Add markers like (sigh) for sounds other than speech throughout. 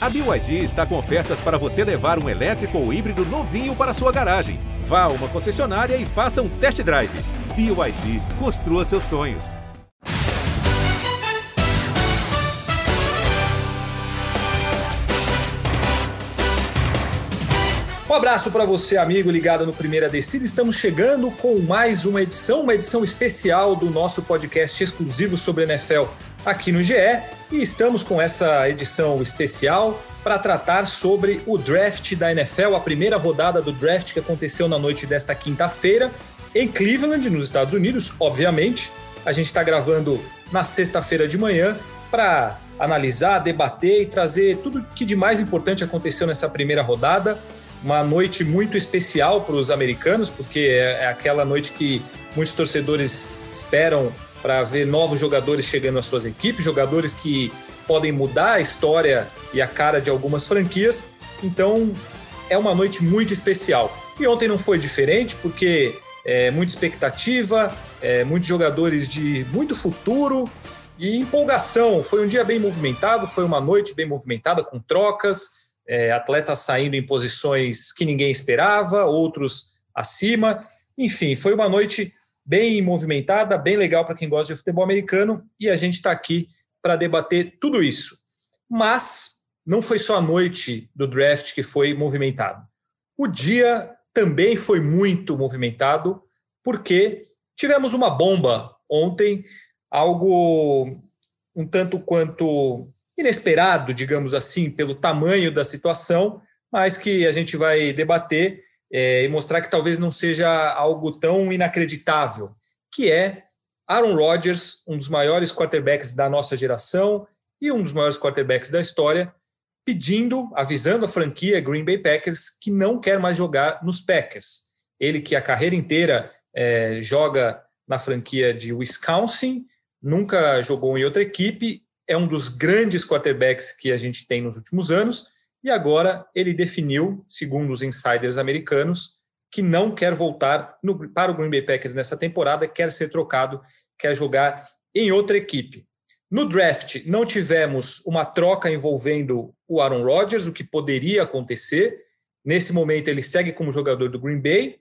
A BYD está com ofertas para você levar um elétrico ou híbrido novinho para sua garagem. Vá a uma concessionária e faça um test drive. BYD, construa seus sonhos. Um abraço para você, amigo ligado no Primeira Descida. Estamos chegando com mais uma edição, uma edição especial do nosso podcast exclusivo sobre NFL aqui no GE. E estamos com essa edição especial para tratar sobre o draft da NFL, a primeira rodada do draft que aconteceu na noite desta quinta-feira em Cleveland, nos Estados Unidos, obviamente. A gente está gravando na sexta-feira de manhã para analisar, debater e trazer tudo que de mais importante aconteceu nessa primeira rodada uma noite muito especial para os americanos, porque é, é aquela noite que muitos torcedores esperam para ver novos jogadores chegando às suas equipes, jogadores que podem mudar a história e a cara de algumas franquias. Então, é uma noite muito especial. E ontem não foi diferente, porque é muita expectativa, é, muitos jogadores de muito futuro e empolgação. Foi um dia bem movimentado, foi uma noite bem movimentada, com trocas, é, atletas saindo em posições que ninguém esperava, outros acima. Enfim, foi uma noite bem movimentada, bem legal para quem gosta de futebol americano e a gente está aqui para debater tudo isso. Mas não foi só a noite do draft que foi movimentado. O dia também foi muito movimentado porque tivemos uma bomba ontem, algo um tanto quanto inesperado, digamos assim, pelo tamanho da situação, mas que a gente vai debater é, e mostrar que talvez não seja algo tão inacreditável, que é Aaron Rodgers, um dos maiores quarterbacks da nossa geração e um dos maiores quarterbacks da história, pedindo, avisando a franquia Green Bay Packers que não quer mais jogar nos Packers. Ele que a carreira inteira é, joga na franquia de Wisconsin, nunca jogou em outra equipe é um dos grandes quarterbacks que a gente tem nos últimos anos, e agora ele definiu, segundo os insiders americanos, que não quer voltar no, para o Green Bay Packers nessa temporada, quer ser trocado, quer jogar em outra equipe. No draft, não tivemos uma troca envolvendo o Aaron Rodgers, o que poderia acontecer. Nesse momento, ele segue como jogador do Green Bay.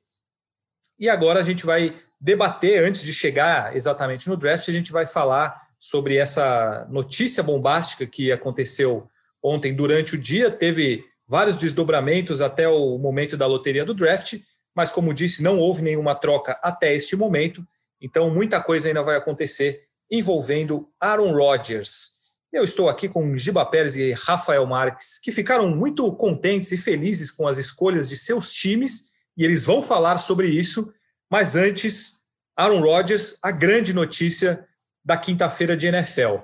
E agora a gente vai debater, antes de chegar exatamente no draft, a gente vai falar sobre essa notícia bombástica que aconteceu ontem durante o dia. Teve vários desdobramentos até o momento da loteria do draft, mas, como disse, não houve nenhuma troca até este momento. Então, muita coisa ainda vai acontecer envolvendo Aaron Rodgers. Eu estou aqui com Giba Pérez e Rafael Marques, que ficaram muito contentes e felizes com as escolhas de seus times, e eles vão falar sobre isso. Mas antes, Aaron Rodgers, a grande notícia da quinta-feira de NFL.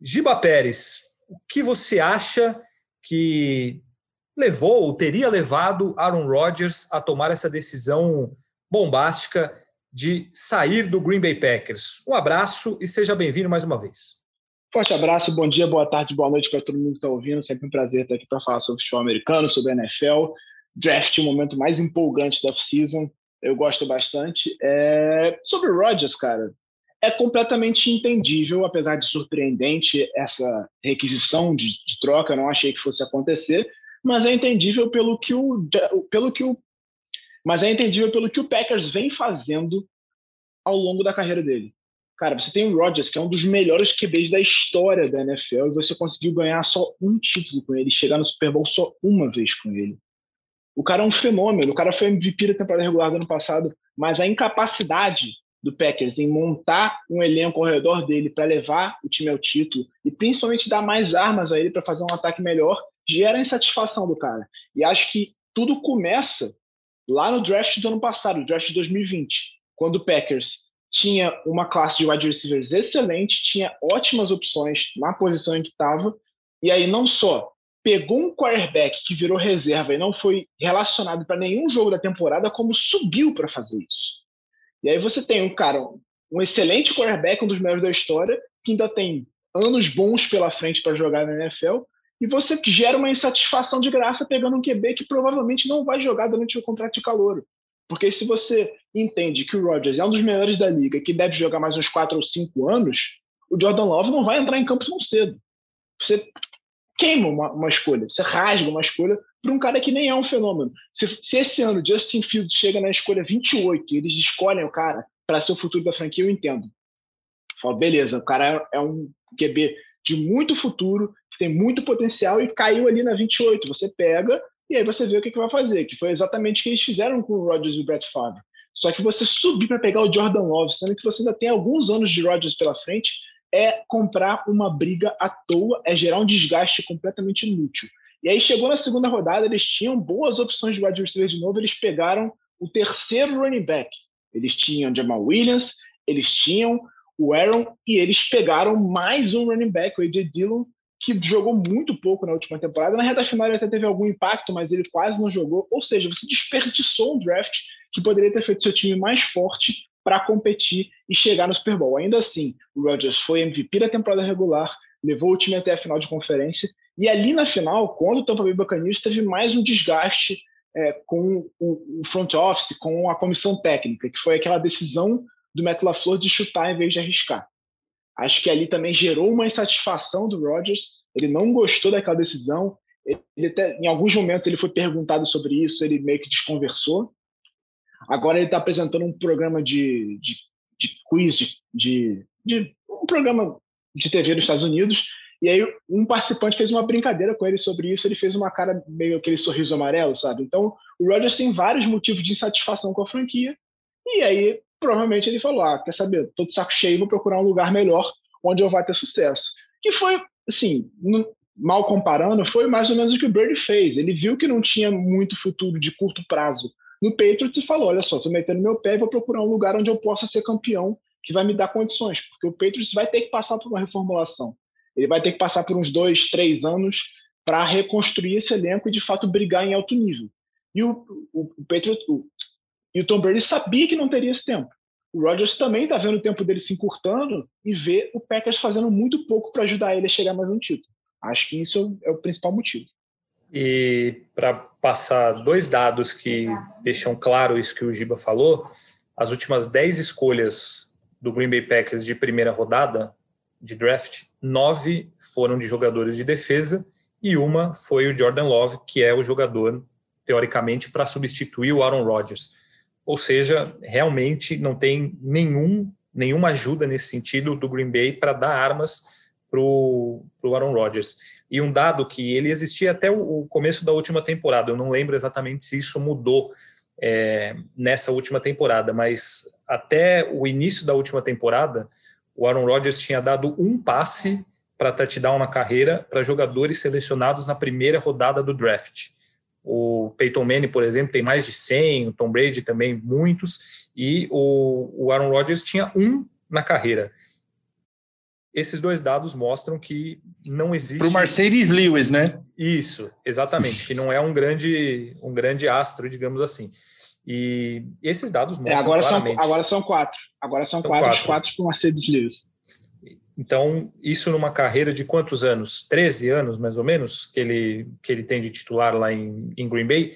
Giba Pérez, o que você acha que levou ou teria levado Aaron Rodgers a tomar essa decisão bombástica de sair do Green Bay Packers? Um abraço e seja bem-vindo mais uma vez. Forte abraço, bom dia, boa tarde, boa noite para todo mundo que está ouvindo. Sempre um prazer estar aqui para falar sobre futebol americano, sobre a NFL. Draft, o momento mais empolgante da off-season. Eu gosto bastante. É... Sobre o Rodgers, cara, é completamente entendível, apesar de surpreendente essa requisição de, de troca, não achei que fosse acontecer, mas é entendível pelo que o, pelo que o mas é entendível pelo que o Packers vem fazendo ao longo da carreira dele. Cara, você tem o Rodgers, que é um dos melhores QBs da história da NFL, e você conseguiu ganhar só um título com ele, chegar no Super Bowl só uma vez com ele. O cara é um fenômeno, o cara foi MVP da temporada regular do ano passado, mas a incapacidade do Packers em montar um elenco ao redor dele para levar o time ao título e principalmente dar mais armas a ele para fazer um ataque melhor, gera insatisfação do cara. E acho que tudo começa lá no draft do ano passado, o draft de 2020, quando o Packers tinha uma classe de wide receivers excelente, tinha ótimas opções na posição em que estava, e aí não só pegou um quarterback que virou reserva e não foi relacionado para nenhum jogo da temporada, como subiu para fazer isso. E aí você tem um cara, um excelente quarterback, um dos melhores da história, que ainda tem anos bons pela frente para jogar na NFL, e você gera uma insatisfação de graça pegando um QB que provavelmente não vai jogar durante o contrato de calor. Porque se você entende que o Rodgers é um dos melhores da liga, que deve jogar mais uns 4 ou 5 anos, o Jordan Love não vai entrar em campo tão cedo. Você queima uma, uma escolha, você rasga uma escolha para um cara que nem é um fenômeno. Se, se esse ano Justin Fields chega na escolha 28 e eles escolhem o cara para ser o futuro da franquia, eu entendo. Falo, beleza, o cara é, é um QB de muito futuro, que tem muito potencial e caiu ali na 28. Você pega e aí você vê o que, que vai fazer, que foi exatamente o que eles fizeram com o Rodgers e o Brett Favre. Só que você subir para pegar o Jordan Love, sendo que você ainda tem alguns anos de Rodgers pela frente, é comprar uma briga à toa, é gerar um desgaste completamente inútil. E aí chegou na segunda rodada, eles tinham boas opções de wide receiver de novo, eles pegaram o terceiro running back. Eles tinham Jamal Williams, eles tinham o Aaron e eles pegaram mais um running back, o AJ Dillon, que jogou muito pouco na última temporada. Na reta final ele até teve algum impacto, mas ele quase não jogou. Ou seja, você desperdiçou um draft que poderia ter feito seu time mais forte para competir e chegar no Super Bowl. Ainda assim, o Rodgers foi MVP da temporada regular, levou o time até a final de conferência, e ali na final, quando o Tampa Bay Buccaneers teve mais um desgaste é, com o, o, front office, com a comissão técnica, que foi aquela decisão do Matt LaFleur de chutar em vez de arriscar. Acho que ali também gerou uma insatisfação do Rodgers, ele não gostou daquela decisão, ele até, em alguns momentos ele foi perguntado sobre isso, ele meio que desconversou, Agora ele está apresentando um programa de, de, de quiz, de, de, um programa de TV dos Estados Unidos. E aí um participante fez uma brincadeira com ele sobre isso. Ele fez uma cara meio aquele sorriso amarelo, sabe? Então o Rodgers tem vários motivos de insatisfação com a franquia. E aí provavelmente ele falou: ah, quer saber? Tô de saco cheio, vou procurar um lugar melhor onde eu vá ter sucesso. Que foi, assim, mal comparando, foi mais ou menos o que o Brady fez. Ele viu que não tinha muito futuro de curto prazo no Patriots e falou: olha só, estou metendo meu pé e vou procurar um lugar onde eu possa ser campeão que vai me dar condições, porque o Patriots vai ter que passar por uma reformulação. Ele vai ter que passar por uns dois, três anos para reconstruir esse elenco e de fato brigar em alto nível. E o, o, o Patriots, o, e o Tom Brady sabia que não teria esse tempo. O Rodgers também está vendo o tempo dele se encurtando e vê o Packers fazendo muito pouco para ajudar ele a chegar mais um título. Acho que isso é o principal motivo. E para passar dois dados que deixam claro isso que o Giba falou, as últimas 10 escolhas do Green Bay Packers de primeira rodada de draft, nove foram de jogadores de defesa e uma foi o Jordan Love, que é o jogador, teoricamente, para substituir o Aaron Rodgers. Ou seja, realmente não tem nenhum, nenhuma ajuda nesse sentido do Green Bay para dar armas para o Aaron Rodgers. E um dado que ele existia até o, começo da última temporada, eu não lembro exatamente se isso mudou é, nessa última temporada, mas até o início da última temporada, o Aaron Rodgers tinha dado um passe para touchdown na carreira para jogadores selecionados na primeira rodada do draft. O Peyton Manning, por exemplo, tem mais de 100, o Tom Brady também muitos, e o, o Aaron Rodgers tinha um na carreira esses dois dados mostram que não existe. Para o Mercedes Lewis, né? Isso, exatamente, que não é um grande, um grande astro, digamos assim. E esses dados mostram. É, agora, claramente... são, agora são quatro. Agora são, são quatro, quatro. quatro para o Mercedes Lewis. Então, isso numa carreira de quantos anos? 13 anos, mais ou menos, que ele, que ele tem de titular lá em, em Green Bay.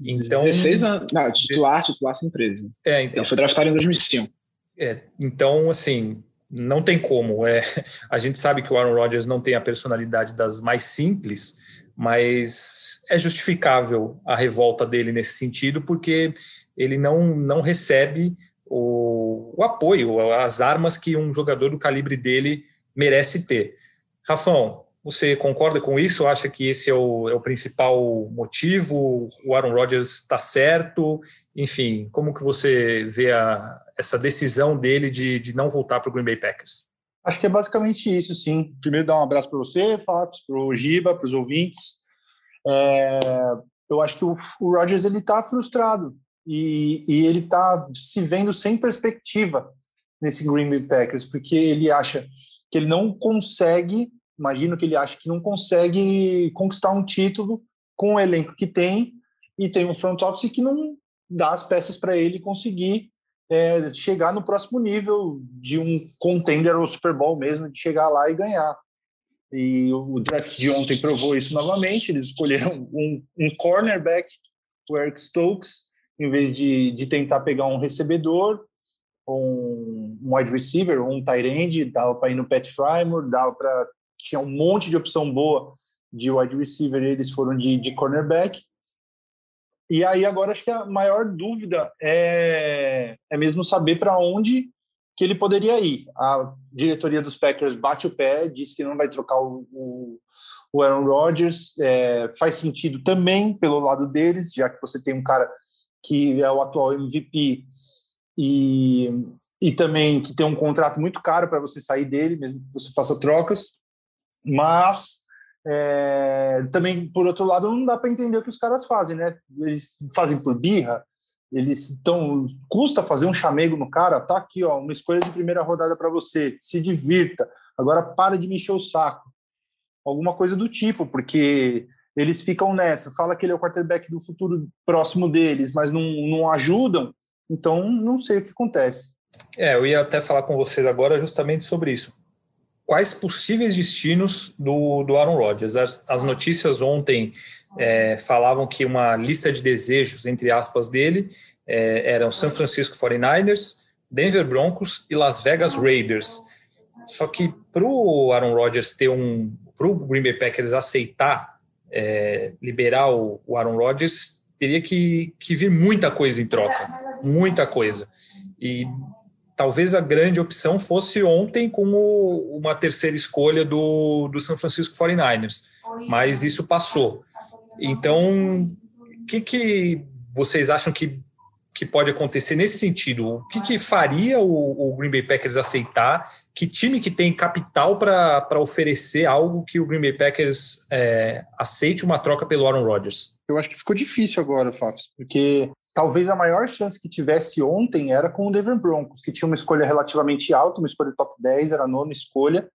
Então, 16 anos. Não, titular, titular são 13. É, então. Ele foi draftado em 2005. É, então, assim, não tem como. É, (laughs) a gente sabe que o Aaron Rodgers não tem a personalidade das mais simples, mas é justificável a revolta dele nesse sentido, porque ele não, não recebe o, o apoio, as armas que um jogador do calibre dele merece ter. Rafão, você concorda com isso? Acha que esse é o, é o principal motivo? O Aaron Rodgers está certo? Enfim, como que você vê a, essa decisão dele de, de não voltar para o Green Bay Packers? Acho que é basicamente isso, sim. Primeiro, dar um abraço para você, Fafs, para o Giba, para os ouvintes. É, eu acho que o, o Rodgers ele está frustrado e, e ele está se vendo sem perspectiva nesse Green Bay Packers, porque ele acha que ele não consegue, imagino que ele acha que não consegue conquistar um título com o elenco que tem e tem um front office que não dá as peças para ele conseguir é, chegar no próximo nível de um contender ao Super Bowl mesmo, de chegar lá e ganhar. E o draft de ontem provou isso novamente. Eles escolheram um, um cornerback, o Eric Stokes, em vez de, de tentar pegar um recebedor, um, um wide receiver, um tight end, dava para ir no Pat Frymore, dava para tinha um monte de opção boa de wide receiver, eles foram de, de cornerback. E aí agora acho que a maior dúvida é, é mesmo saber para onde que ele poderia ir. A diretoria dos Packers bate o pé, diz que não vai trocar o, o, o Aaron Rodgers. É, faz sentido também pelo lado deles, já que você tem um cara que é o atual MVP e, e também que tem um contrato muito caro para você sair dele, mesmo que você faça trocas. Mas é, também, por outro lado, não dá para entender o que os caras fazem, né? Eles fazem por birra, eles estão. Custa fazer um chamego no cara, tá aqui, ó, uma escolha de primeira rodada para você, se divirta. Agora para de me encher o saco. Alguma coisa do tipo, porque eles ficam nessa, fala que ele é o quarterback do futuro próximo deles, mas não, não ajudam, então não sei o que acontece. É, eu ia até falar com vocês agora justamente sobre isso. Quais possíveis destinos do, do Aaron Rodgers? As, as notícias ontem é, falavam que uma lista de desejos, entre aspas, dele é, eram San Francisco 49ers, Denver Broncos e Las Vegas Raiders. Só que para o Aaron Rodgers ter um. para o Green Bay Packers aceitar é, liberar o, o, Aaron Rodgers, teria que, que vir muita coisa em troca, muita coisa. E talvez a grande opção fosse ontem com o, uma terceira escolha do, do San Francisco 49ers, mas isso passou. Então, o que, que vocês acham que, que pode acontecer nesse sentido? O que, que faria o, o Green Bay Packers aceitar? Que time que tem capital para oferecer algo que o Green Bay Packers é, aceite uma troca pelo Aaron Rodgers? Eu acho que ficou difícil agora, Fafs, porque talvez a maior chance que tivesse ontem era com o Denver Broncos, que tinha uma escolha relativamente alta, uma escolha top 10, era a nona escolha.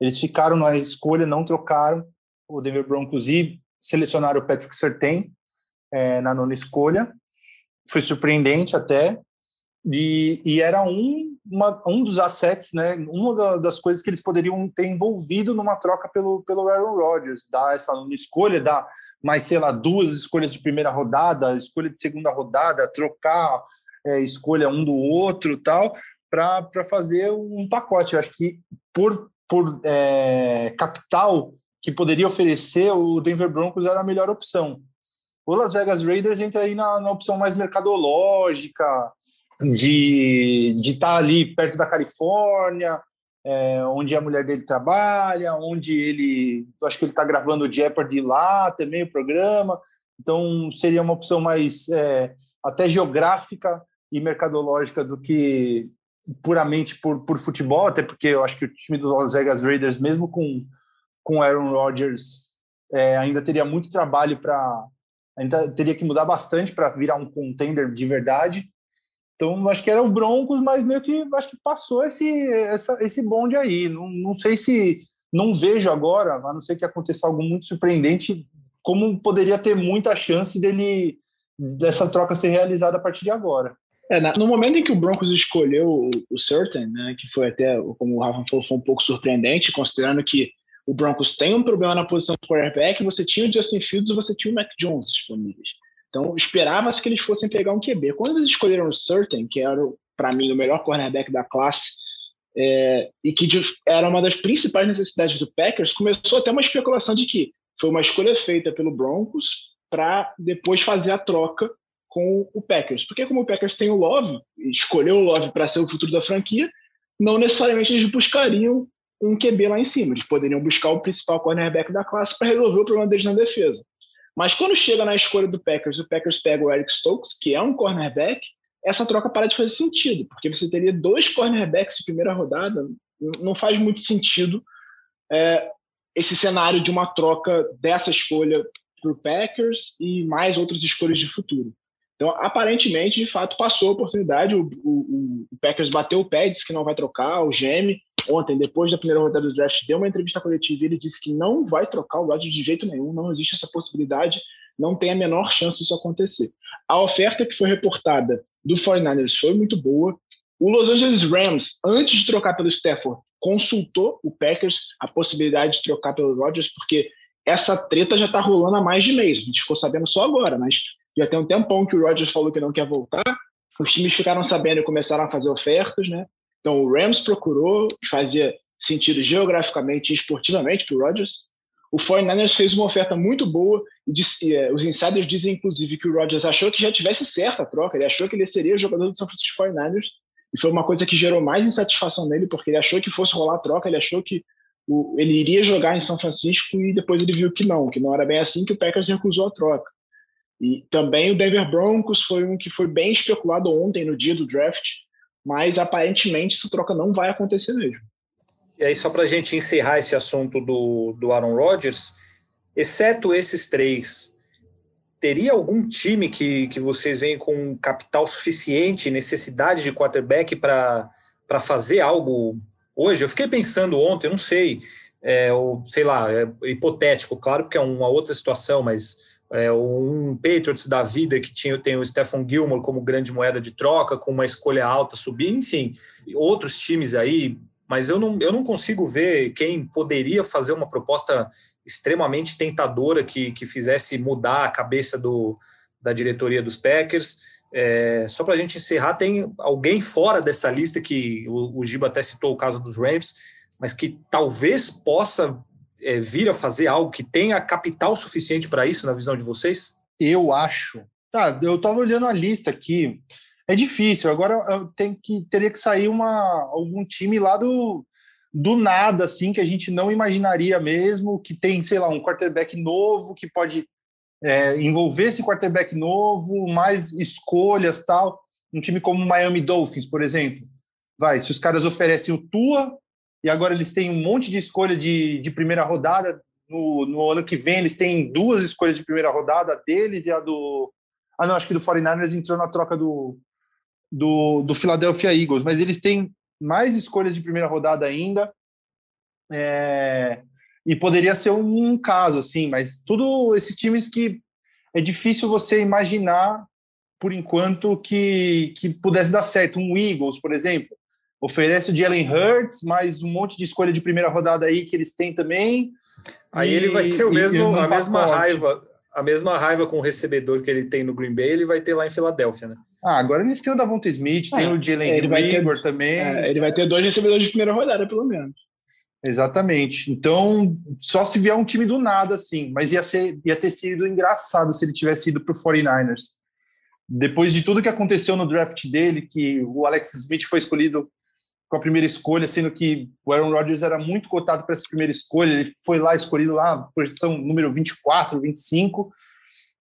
Eles ficaram na escolha, não trocaram o Denver Broncos e selecionaram o Patrick Sertain é, na nona escolha. Foi surpreendente até. E, e era um, uma, um dos assets, né? Uma das coisas que eles poderiam ter envolvido numa troca pelo, pelo Aaron Rodgers, dar essa nona escolha, dar mais, sei lá, duas escolhas de primeira rodada, escolha de segunda rodada, trocar é, escolha um do outro tal, para fazer um pacote. Eu acho que por, por é, capital que poderia oferecer, o Denver Broncos era a melhor opção. O Las Vegas Raiders entra aí na, na opção mais mercadológica, de estar tá ali perto da Califórnia, é, onde a mulher dele trabalha, onde ele, acho que ele está gravando o Jeopardy lá também, o programa, então seria uma opção mais é, até geográfica e mercadológica do que puramente por, por futebol, até porque eu acho que o time dos Las Vegas Raiders, mesmo com com Aaron Rodgers é, ainda teria muito trabalho para ainda teria que mudar bastante para virar um contender de verdade. Então, acho que era o Broncos, mas meio que acho que passou esse, essa, esse bonde aí. Não, não sei se. Não vejo agora, a não ser que aconteça algo muito surpreendente, como poderia ter muita chance dele dessa troca ser realizada a partir de agora. É, no momento em que o Broncos escolheu o, Certain, né, que foi até, como o Rafa falou, foi um pouco surpreendente, considerando que o Broncos tem um problema na posição de quarterback, você tinha o Justin Fields e você tinha o Mac Jones disponíveis. Então, esperava-se que eles fossem pegar um QB. Quando eles escolheram o Certain, que era, para mim, o melhor cornerback da classe, é, e que era uma das principais necessidades do Packers, começou até uma especulação de que foi uma escolha feita pelo Broncos para depois fazer a troca com o Packers. Porque como o Packers tem o Love, escolheu o Love para ser o futuro da franquia, não necessariamente eles buscariam um QB lá em cima. Eles poderiam buscar o principal cornerback da classe para resolver o problema deles na defesa. Mas quando chega na escolha do Packers, o Packers pega o Eric Stokes, que é um cornerback, essa troca para de fazer sentido, porque você teria dois cornerbacks de primeira rodada, não faz muito sentido é, esse cenário de uma troca dessa escolha para o Packers e mais outras escolhas de futuro. Então, aparentemente, de fato, passou a oportunidade. O, o, o Packers bateu o pé, disse que não vai trocar. O GM, ontem, depois da primeira rodada do draft, deu uma entrevista coletiva e ele disse que não vai trocar o Rodgers de jeito nenhum, não existe essa possibilidade, não tem a menor chance disso acontecer. A oferta que foi reportada do 49ers foi muito boa. O Los Angeles Rams, antes de trocar pelo Stafford, consultou o Packers a possibilidade de trocar pelo Rodgers, porque essa treta já está rolando há mais de mês. A gente ficou sabendo só agora, mas já tem um tempão que o Rodgers falou que não quer voltar. Os times ficaram sabendo e começaram a fazer ofertas, né? Então o Rams procurou, fazia sentido geograficamente e esportivamente para o Rodgers. o 49ers fez uma oferta muito boa e disse, é, os insiders dizem, inclusive, que o Rodgers achou que já tivesse certa a troca, ele achou que ele seria o jogador do São Francisco 49ers e foi uma coisa que gerou mais insatisfação nele, porque ele achou que fosse rolar a troca, ele achou que o, ele iria jogar em São Francisco e depois ele viu que não, que não era bem assim, que o Packers recusou a troca. E também o Denver Broncos foi um que foi bem especulado ontem, no dia do draft, mas aparentemente essa troca não vai acontecer mesmo. E aí, só para a gente encerrar esse assunto do, do Aaron Rodgers, exceto esses três, teria algum time que, que vocês veem com capital suficiente, necessidade de quarterback para fazer algo hoje? Eu fiquei pensando ontem, não sei, é, ou, sei lá, é hipotético, claro, porque é uma outra situação, mas é, um Patriots da vida que tinha, tem o Stephen Gilmore como grande moeda de troca, com uma escolha alta subir, enfim, outros times aí, mas eu não, eu não consigo ver quem poderia fazer uma proposta extremamente tentadora que, que fizesse mudar a cabeça do, da diretoria dos Packers. É, só para a gente encerrar, tem alguém fora dessa lista que o, o Giba até citou o caso dos Rams, mas que talvez possa é, vir a fazer algo que tenha capital suficiente para isso, na visão de vocês? Eu acho. Tá, eu estava olhando a lista aqui. É difícil. Agora tem que teria que sair uma algum time lá do do nada assim que a gente não imaginaria mesmo que tem sei lá um quarterback novo que pode é, envolver esse quarterback novo mais escolhas tal um time como o Miami Dolphins por exemplo vai se os caras oferecem o Tua e agora eles têm um monte de escolha de, de primeira rodada no, no ano que vem eles têm duas escolhas de primeira rodada deles e a do ah não acho que do 49ers entrou na troca do do, do Philadelphia Eagles, mas eles têm mais escolhas de primeira rodada ainda. É, e poderia ser um, um caso, assim, mas tudo esses times que é difícil você imaginar, por enquanto, que, que pudesse dar certo. Um Eagles, por exemplo, oferece o Jalen Hurts, mais um monte de escolha de primeira rodada aí que eles têm também. Aí e, ele vai ter o mesmo, a mesma raiva, a mesma raiva com o recebedor que ele tem no Green Bay, ele vai ter lá em Filadélfia, né? Ah, agora eles têm o Davonta Smith, tem é, o Jalen é, Rigor também. É, ele vai ter dois recebedores de primeira rodada, pelo menos. Exatamente. Então, só se vier um time do nada, assim. Mas ia, ser, ia ter sido engraçado se ele tivesse ido para o 49ers. Depois de tudo que aconteceu no draft dele, que o Alex Smith foi escolhido com a primeira escolha, sendo que o Aaron Rodgers era muito cotado para essa primeira escolha, ele foi lá escolhido lá, posição número 24, 25,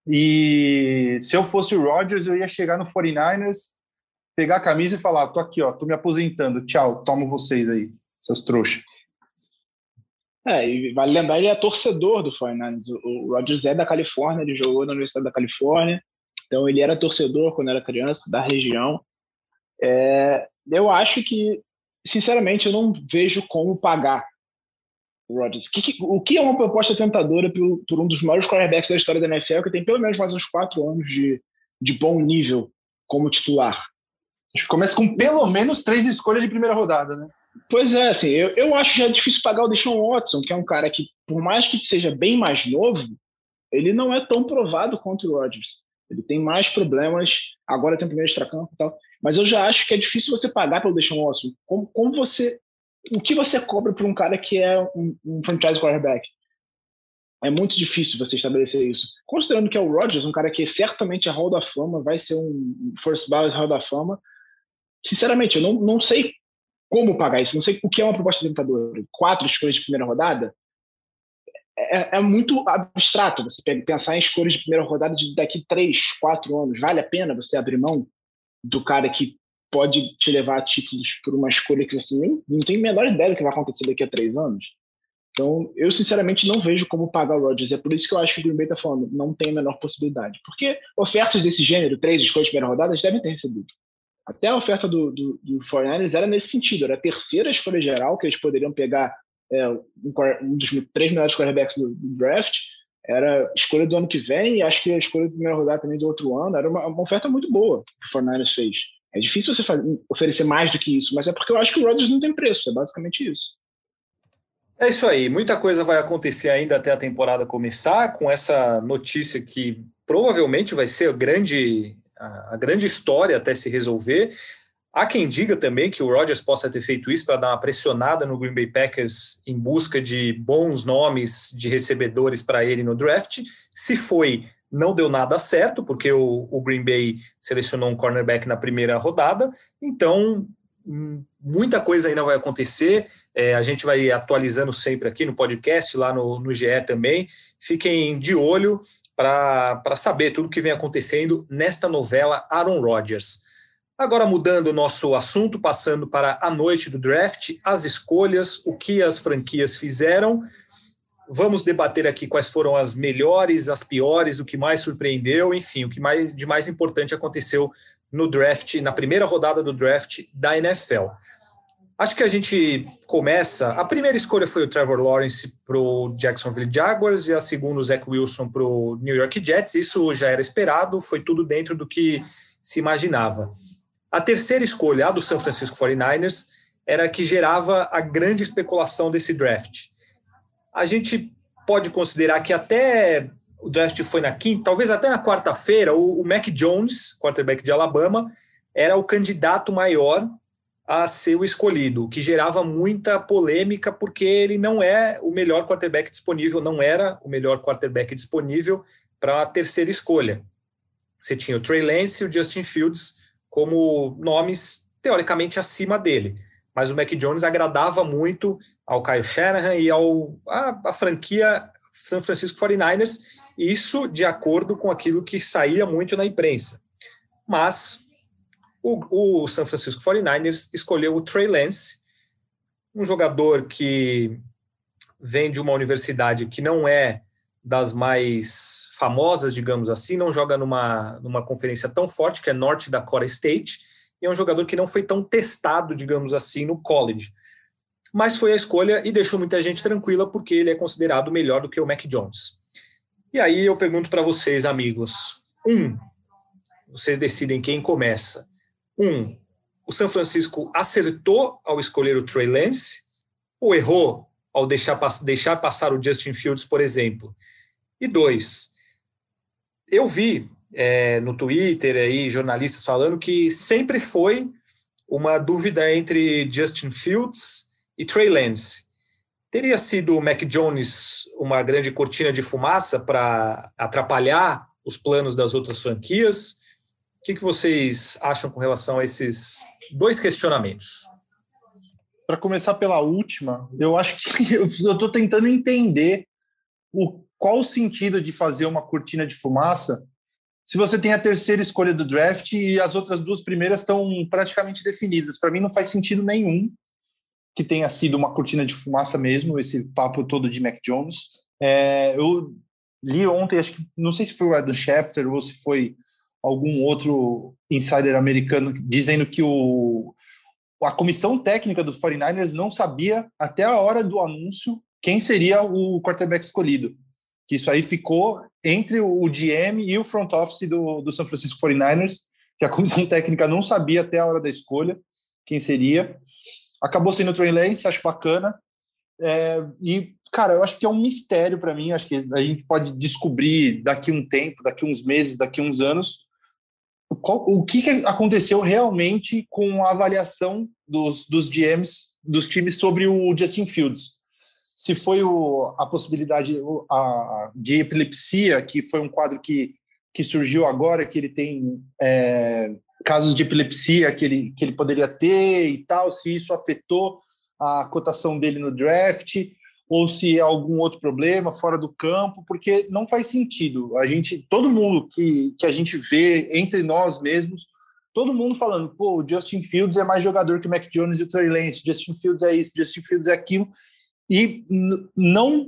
e se eu fosse o Rodgers, eu ia chegar no 49ers, pegar a camisa e falar: tô aqui, ó, tô me aposentando, tchau, tomo vocês aí, seus trouxas. É, e vale lembrar, ele é torcedor do 49ers. O Rodgers é da Califórnia, ele jogou na Universidade da Califórnia, então ele era torcedor quando era criança, da região. É, eu acho que, sinceramente, eu não vejo como pagar Rodgers. Que, que, o que é uma proposta tentadora por, por, um dos maiores quarterbacks da história da NFL, que tem pelo menos mais uns quatro anos de, de bom nível como titular? Acho que começa com pelo menos três escolhas de primeira rodada, né? Pois é, assim, eu, eu acho já difícil pagar o Deshaun Watson, que é um cara que, por mais que seja bem mais novo, ele não é tão provado quanto o Rodgers. Ele tem mais problemas, agora tem o primeiro extracampo e tal. Mas eu já acho que é difícil você pagar pelo Deshaun Watson. Como, como você o que você cobra para um cara que é um, um, franchise quarterback? É muito difícil você estabelecer isso. Considerando que é o Rodgers, um cara que certamente é Hall da Fama, vai ser um first ballot Hall da Fama. Sinceramente, eu não, não sei como pagar isso, não sei o que é uma proposta tentadora. Quatro escolhas de primeira rodada é, é, muito abstrato você pensar em escolhas de primeira rodada de daqui três, quatro anos. Vale a pena você abrir mão do cara que pode te levar a títulos por uma escolha que você nem não tem a menor ideia do que vai acontecer daqui a três anos. Então, eu sinceramente não vejo como pagar o Rodgers. É por isso que eu acho que o Green Bay está falando, não tem a menor possibilidade. Porque ofertas desse gênero, três escolhas de primeira rodada, eles devem ter recebido. Até a oferta do, do, do 49ers era nesse sentido, era a terceira escolha geral que eles poderiam pegar é, um, um, dos três melhores quarterbacks do, do, draft, era escolha do ano que vem e acho que a escolha de primeira rodada também do outro ano. Era uma, uma oferta muito boa que o 49ers fez. É difícil você fazer, oferecer mais do que isso, mas é porque eu acho que o Rodgers não tem preço, é basicamente isso. É isso aí, muita coisa vai acontecer ainda até a temporada começar, com essa notícia que provavelmente vai ser a grande, a grande história até se resolver. Há quem diga também que o Rodgers possa ter feito isso para dar uma pressionada no Green Bay Packers em busca de bons nomes de recebedores para ele no draft. Se foi, não deu nada certo, porque o, o Green Bay selecionou um cornerback na primeira rodada. Então, hum, muita coisa ainda vai acontecer. É, a gente vai atualizando sempre aqui no podcast, lá no, no GE também. Fiquem de olho para saber tudo o que vem acontecendo nesta novela Aaron Rodgers. Agora, mudando o nosso assunto, passando para a noite do draft, as escolhas, o que as franquias fizeram. Vamos debater aqui quais foram as melhores, as piores, o que mais surpreendeu, enfim, o que mais de mais importante aconteceu no draft, na primeira rodada do draft da NFL. Acho que a gente começa. A primeira escolha foi o Trevor Lawrence para o Jacksonville Jaguars e a segunda o Zach Wilson para o New York Jets. Isso já era esperado, foi tudo dentro do que se imaginava. A terceira escolha, a do San Francisco 49ers, era a que gerava a grande especulação desse draft. A gente pode considerar que até o draft foi na quinta, talvez até na quarta-feira, o, o Mac Jones, quarterback de Alabama, era o candidato maior a ser o escolhido, o que gerava muita polêmica, porque ele não é o melhor quarterback disponível, não era o melhor quarterback disponível para a terceira escolha. Você tinha o Trey Lance e o Justin Fields como nomes teoricamente acima dele. Mas o Mac Jones agradava muito ao Kyle Shanahan e ao a, a franquia San Francisco 49ers, isso de acordo com aquilo que saía muito na imprensa. Mas o, o San Francisco 49ers escolheu o Trey Lance, um jogador que vem de uma universidade que não é das mais famosas, digamos assim, não joga numa, numa conferência tão forte, que é North Dakota State, e é um jogador que não foi tão testado, digamos assim, no college. Mas foi a escolha e deixou muita gente tranquila, porque ele é considerado melhor do que o Mac Jones. E aí eu pergunto para vocês, amigos: um, vocês decidem quem começa. Um, o São Francisco acertou ao escolher o Trey Lance ou errou ao deixar, deixar passar o Justin Fields, por exemplo? E dois, eu vi é, no Twitter aí jornalistas falando que sempre foi uma dúvida entre Justin Fields e Trey Lance. Teria sido o Mac Jones uma grande cortina de fumaça para atrapalhar os planos das outras franquias? O que, que vocês acham com relação a esses dois questionamentos? Para começar pela última, eu acho que (laughs) eu estou tentando entender o qual o sentido de fazer uma cortina de fumaça se você tem a terceira escolha do draft e as outras duas primeiras estão praticamente definidas? Para mim não faz sentido nenhum que tenha sido uma cortina de fumaça mesmo, esse papo todo de Mac Jones. É, eu li ontem, acho que não sei se foi o Adam Schefter ou se foi algum outro insider americano dizendo que o, a comissão técnica do 49ers não sabia até a hora do anúncio quem seria o quarterback escolhido que isso aí ficou entre o GM e o front office do, do São Francisco 49ers, que a comissão (laughs) técnica não sabia até a hora da escolha quem seria. Acabou sendo o Trey Lance, acho bacana. É, e, cara, eu acho que é um mistério para mim. Acho que a gente pode descobrir daqui um tempo, daqui uns meses, daqui uns anos, qual, o que, que aconteceu realmente com a avaliação dos, dos GMs dos times sobre o Justin Fields se foi o, a possibilidade a, de epilepsia, que foi um quadro que, que surgiu agora, que ele tem é, casos de epilepsia que ele, que ele poderia ter e tal, se isso afetou a cotação dele no draft, ou se é algum outro problema fora do campo, porque não faz sentido. A gente, todo mundo que, que a gente vê entre nós mesmos, todo mundo falando, pô, o Justin Fields é mais jogador que o Mac Jones e o Trey Lance, Justin Fields é isso, Justin Fields é aquilo, e não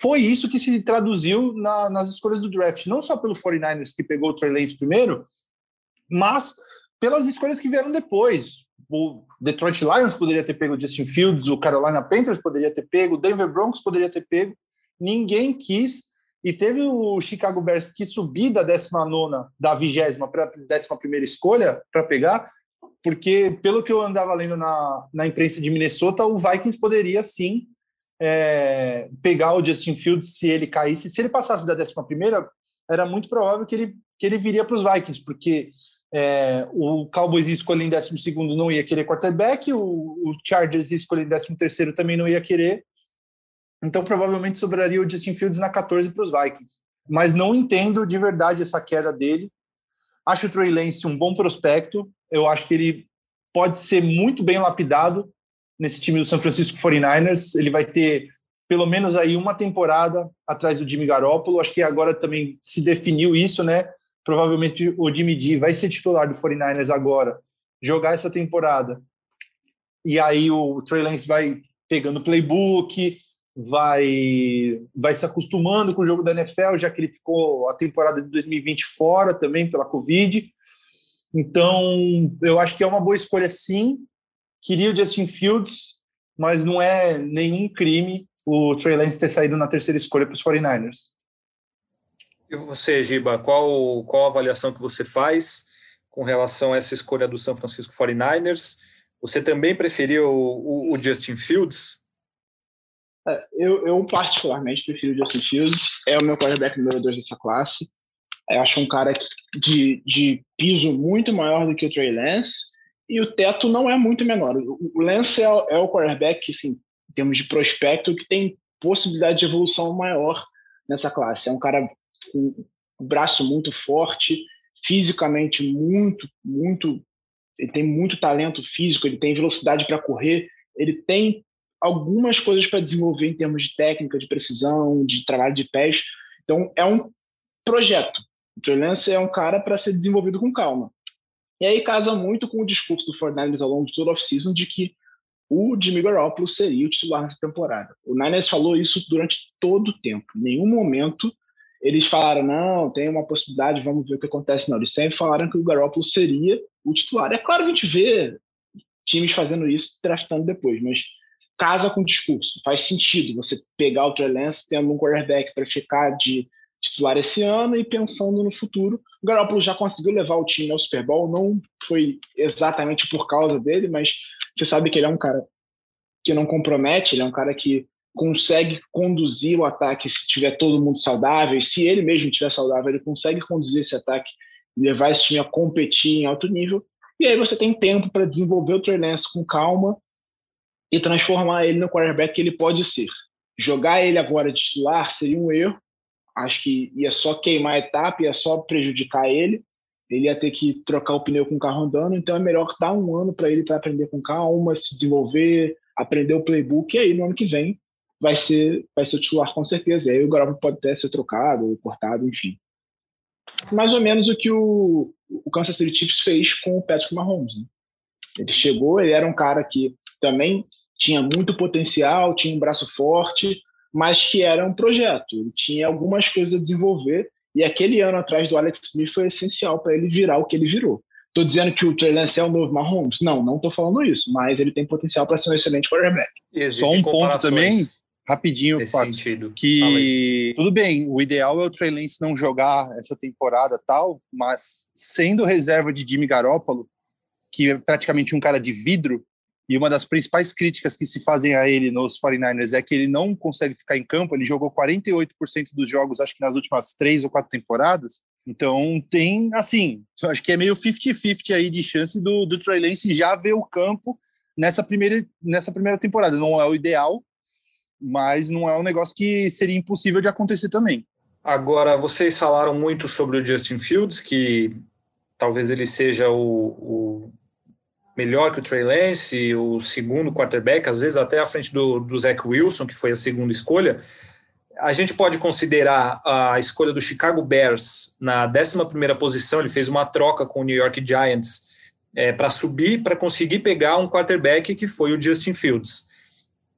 foi isso que se traduziu na, nas escolhas do draft, não só pelo 49ers que pegou o Trey Lance primeiro, mas pelas escolhas que vieram depois. O Detroit Lions poderia ter pego o Justin Fields, o Carolina Panthers poderia ter pego, o Denver Broncos poderia ter pego. Ninguém quis. E teve o Chicago Bears que subir da 19 da 20 para a 11 escolha para pegar, porque, pelo que eu andava lendo na, na imprensa de Minnesota, o Vikings poderia sim é, pegar o Justin Fields se ele caísse. Se ele passasse da 11 primeira, era muito provável que ele, que ele viria para os Vikings, porque É, o Cowboys ia escolher em 12 não ia querer quarterback, o, o Chargers ia escolher em 13 também não ia querer. Então, provavelmente sobraria o Justin Fields na 14 para os Vikings. Mas não entendo de verdade essa queda dele. Acho o Trey Lance um bom prospecto. Eu acho que ele pode ser muito bem lapidado nesse time do San Francisco 49ers. Ele vai ter pelo menos aí uma temporada atrás do Jimmy Garoppolo. Acho que agora também se definiu isso, né? Provavelmente o Jimmy G vai ser titular do 49ers agora, jogar essa temporada. E aí o Trey Lance vai pegando playbook, vai vai se acostumando com o jogo da NFL, já que ele ficou a temporada de 2020 fora também pela Covid. Então, eu acho que é uma boa escolha sim. Queria o Justin Fields, mas não é nenhum crime o Trey Lance ter saído na terceira escolha para os 49ers. E você, Giba, qual, qual a avaliação que você faz com relação a essa escolha do São Francisco 49ers? Você também preferiu o, o Justin Fields? É, eu, eu, particularmente prefiro o Justin Fields, é o meu quarterback número 2 dessa classe. Eu acho um cara de, de piso muito maior do que o Trey Lance e o teto não é muito menor. O Lance é, é o quarterback, assim, em termos de prospecto, que tem possibilidade de evolução maior nessa classe. É um cara com um braço muito forte, fisicamente muito, muito. Ele tem muito talento físico, ele tem velocidade para correr, ele tem algumas coisas para desenvolver em termos de técnica, de precisão, de trabalho de pés. Então, é um projeto. O Trey Lance é um cara para ser desenvolvido com calma. E aí casa muito com o discurso do Fernandes ao longo de toda a off-season de que o Jimmy Garoppolo seria o titular nessa temporada. O Niners falou isso durante todo o tempo. Em nenhum momento eles falaram, não, tem uma possibilidade, vamos ver o que acontece. Não, eles sempre falaram que o Garoppolo seria o titular. É claro que a gente vê times fazendo isso, draftando depois, mas casa com o discurso. Faz sentido você pegar o Trey Lance tendo um quarterback para ficar de titular esse ano e pensando no futuro. O Garoppolo já conseguiu levar o time ao Super Bowl, não foi exatamente por causa dele, mas você sabe que ele é um cara que não compromete, ele é um cara que consegue conduzir o ataque se tiver todo mundo saudável, se ele mesmo estiver saudável, ele consegue conduzir esse ataque levar esse time a competir em alto nível. E aí você tem tempo para desenvolver o Trey com calma e transformar ele no quarterback que ele pode ser. Jogar ele agora de titular seria um erro. Acho que ia só queimar a etapa, ia só prejudicar ele. Ele ia ter que trocar o pneu com o carro andando, então é melhor dar um ano para ele para aprender com calma, se desenvolver, aprender o playbook, e aí no ano que vem vai ser, vai ser titular com certeza. E aí o Garoppolo pode até ser trocado, cortado, enfim. Mais ou menos o que o, o Kansas City Chiefs fez com o Patrick Mahomes. Né? Ele chegou, ele era um cara que também tinha muito potencial, tinha um braço forte, mas que era um projeto. Ele tinha algumas coisas a desenvolver e aquele ano atrás do Alex Smith foi essencial para ele virar o que ele virou. Estou dizendo que o Trey Lance é o novo Mahomes? Não, não estou falando isso, mas ele tem potencial para ser um excelente quarterback. Só um ponto também, rapidinho, Fato, que tudo bem, o ideal é o Trey Lance não jogar essa temporada tal, mas sendo reserva de Jimmy Garoppolo, que é praticamente um cara de vidro, e uma das principais críticas que se fazem a ele nos 49ers é que ele não consegue ficar em campo. Ele jogou 48% dos jogos, acho que nas últimas três ou quatro temporadas. Então tem, assim, acho que é meio 50-50 aí de chance do, do Trey Lance já ver o campo nessa primeira, nessa primeira temporada. Não é o ideal, mas não é um negócio que seria impossível de acontecer também. Agora, vocês falaram muito sobre o Justin Fields, que talvez ele seja o, o melhor que o Trey Lance, o segundo quarterback, às vezes até à frente do, do Zach Wilson, que foi a segunda escolha. A gente pode considerar a escolha do Chicago Bears na 11 posição, ele fez uma troca com o New York Giants é, para subir, para conseguir pegar um quarterback que foi o Justin Fields.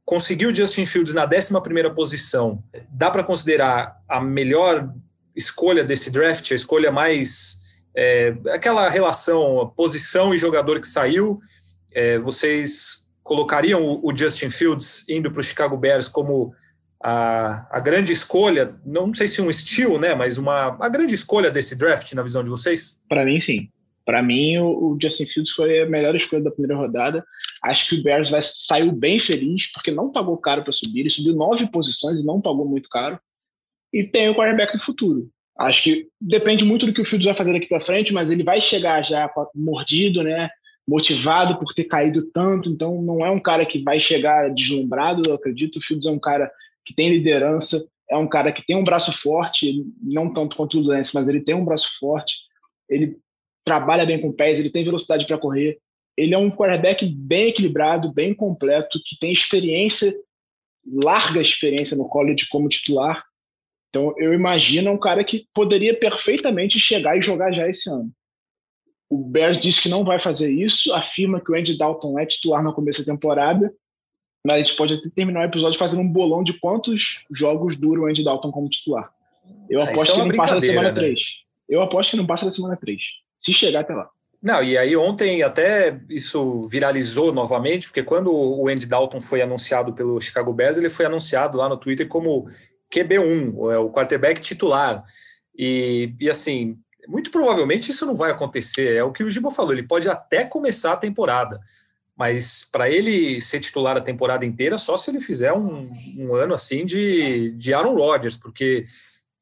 Conseguiu o Justin Fields na 11 posição, dá para considerar a melhor escolha desse draft, a escolha mais é, aquela relação posição e jogador que saiu, é, vocês colocariam o Justin Fields indo para o Chicago Bears como a, a grande escolha, não sei se um estilo, né, mas uma a grande escolha desse draft na visão de vocês? Para mim, sim. Para mim, o, o, Justin Fields foi a melhor escolha da primeira rodada. Acho que o Bears vai, saiu bem feliz, porque não pagou caro para subir. Ele subiu nove posições e não pagou muito caro. E tem o quarterback do futuro. Acho que depende muito do que o Fields vai fazer daqui para frente, mas ele vai chegar já mordido, né? Motivado por ter caído tanto, então não é um cara que vai chegar deslumbrado, eu acredito. O Fields é um cara que tem liderança, é um cara que tem um braço forte, não tanto quanto o Lance, mas ele tem um braço forte, ele trabalha bem com pés, ele tem velocidade para correr. Ele é um quarterback bem equilibrado, bem completo, que tem experiência, larga experiência no college como titular. Então, eu imagino um cara que poderia perfeitamente chegar e jogar já esse ano. O Bears diz que não vai fazer isso, afirma que o Andy Dalton é titular no começo da temporada, mas a gente pode até terminar o episódio fazendo um bolão de quantos jogos dura o Andy Dalton como titular. Eu ah, aposto é que não passa da semana né? 3. Eu aposto que não passa da semana 3, se chegar até lá. Não, e aí ontem até isso viralizou novamente, porque quando o Andy Dalton foi anunciado pelo Chicago Bears, ele foi anunciado lá no Twitter como QB1, é o quarterback titular. E, e assim, muito provavelmente isso não vai acontecer. É o que o Gibo falou, ele pode até começar a temporada, mas para ele ser titular a temporada inteira, só se ele fizer um, um ano assim de, de Aaron Rodgers, porque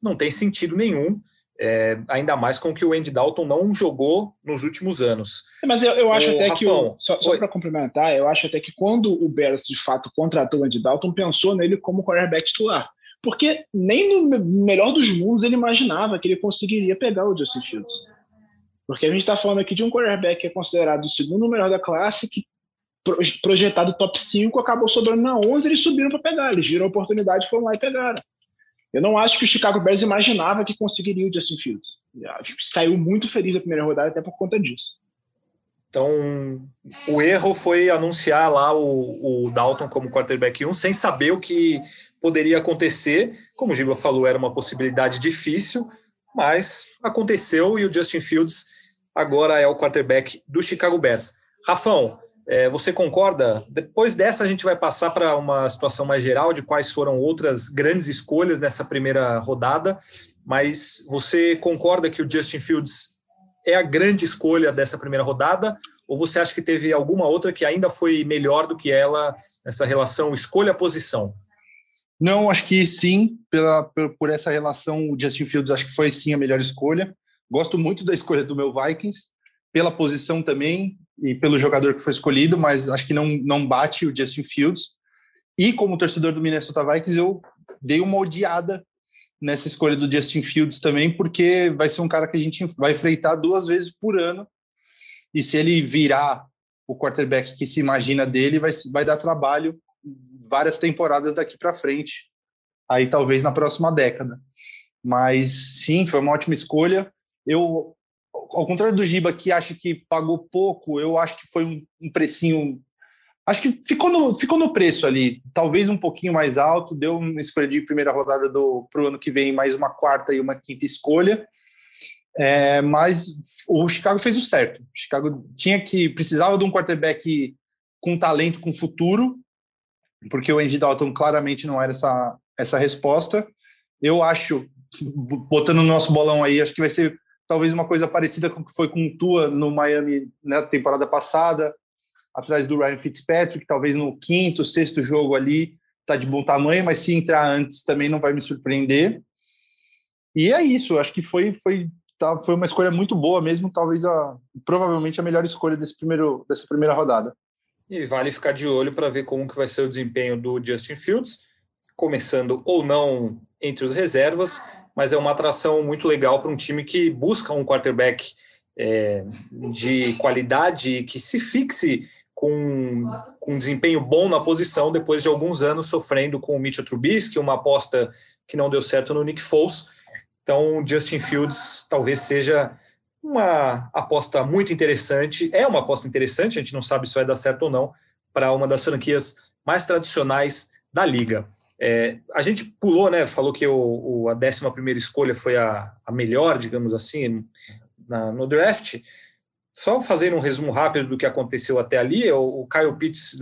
não tem sentido nenhum. É, ainda mais com que o Andy Dalton não jogou nos últimos anos. É, mas eu, eu acho o até Rafão, que, o, só, só para complementar, eu acho até que quando o Bears de fato contratou o Andy Dalton, pensou nele como quarterback titular porque nem no melhor dos mundos ele imaginava que ele conseguiria pegar o Justin Fields. Porque a gente está falando aqui de um quarterback que é considerado o segundo melhor da classe, que projetado top 5, acabou sobrando na 11, eles subiram para pegar, eles viram a oportunidade, foram lá e pegaram. Eu não acho que o Chicago Bears imaginava que conseguiria o Justin Fields. Acho que saiu muito feliz da primeira rodada até por conta disso. Então, o erro foi anunciar lá o, o Dalton como quarterback 1 sem saber o que poderia acontecer. Como o Giba falou, era uma possibilidade difícil, mas aconteceu e o Justin Fields agora é o quarterback do Chicago Bears. Rafão, é, você concorda? Depois dessa, a gente vai passar para uma situação mais geral de quais foram outras grandes escolhas nessa primeira rodada, mas você concorda que o Justin Fields é a grande escolha dessa primeira rodada? Ou você acha que teve alguma outra que ainda foi melhor do que ela nessa relação escolha-posição? Não, acho que sim, pela, por essa relação, o Justin Fields acho que foi sim a melhor escolha. Gosto muito da escolha do meu Vikings, pela posição também e pelo jogador que foi escolhido, mas acho que não, não bate o Justin Fields. E como torcedor do Minnesota Vikings, eu dei uma odiada nessa escolha do Justin Fields também, porque vai ser um cara que a gente vai enfrentar duas vezes por ano. E se ele virar o quarterback que se imagina dele, vai, vai dar trabalho várias temporadas daqui para frente. Aí talvez na próxima década. Mas sim, foi uma ótima escolha. Eu, ao contrário do Giba, que acha que pagou pouco, eu acho que foi um, um precinho Acho que ficou no, ficou no preço ali, talvez um pouquinho mais alto, deu uma escolha de primeira rodada para o ano que vem, mais uma quarta e uma quinta escolha. É, mas o Chicago fez o certo. O Chicago tinha que precisava de um quarterback com talento, com futuro, porque o Andy Dalton claramente não era essa, essa resposta. Eu acho, botando no nosso bolão aí, acho que vai ser talvez uma coisa parecida com o que foi com o Tua no Miami na temporada passada atrás do Ryan Fitzpatrick, talvez no quinto, sexto jogo ali, tá de bom tamanho, mas se entrar antes também não vai me surpreender. E é isso, acho que foi foi tá, foi uma escolha muito boa mesmo, talvez a provavelmente a melhor escolha desse primeiro dessa primeira rodada. E vale ficar de olho para ver como que vai ser o desempenho do Justin Fields, começando ou não entre os reservas, mas é uma atração muito legal para um time que busca um quarterback é, de qualidade que se fixe com, com um desempenho bom na posição depois de alguns anos sofrendo com o Mitchell Trubisky, uma aposta que não deu certo no Nick Foles. Então, Justin Fields talvez seja uma aposta muito interessante. É uma aposta interessante, a gente não sabe se vai dar certo ou não, para uma das franquias mais tradicionais da liga. É, a gente pulou, né? Falou que o, o a 11 primeira escolha foi a, a melhor, digamos assim, na, no draft. Só fazendo um resumo rápido do que aconteceu até ali, o, o Kyle Pitts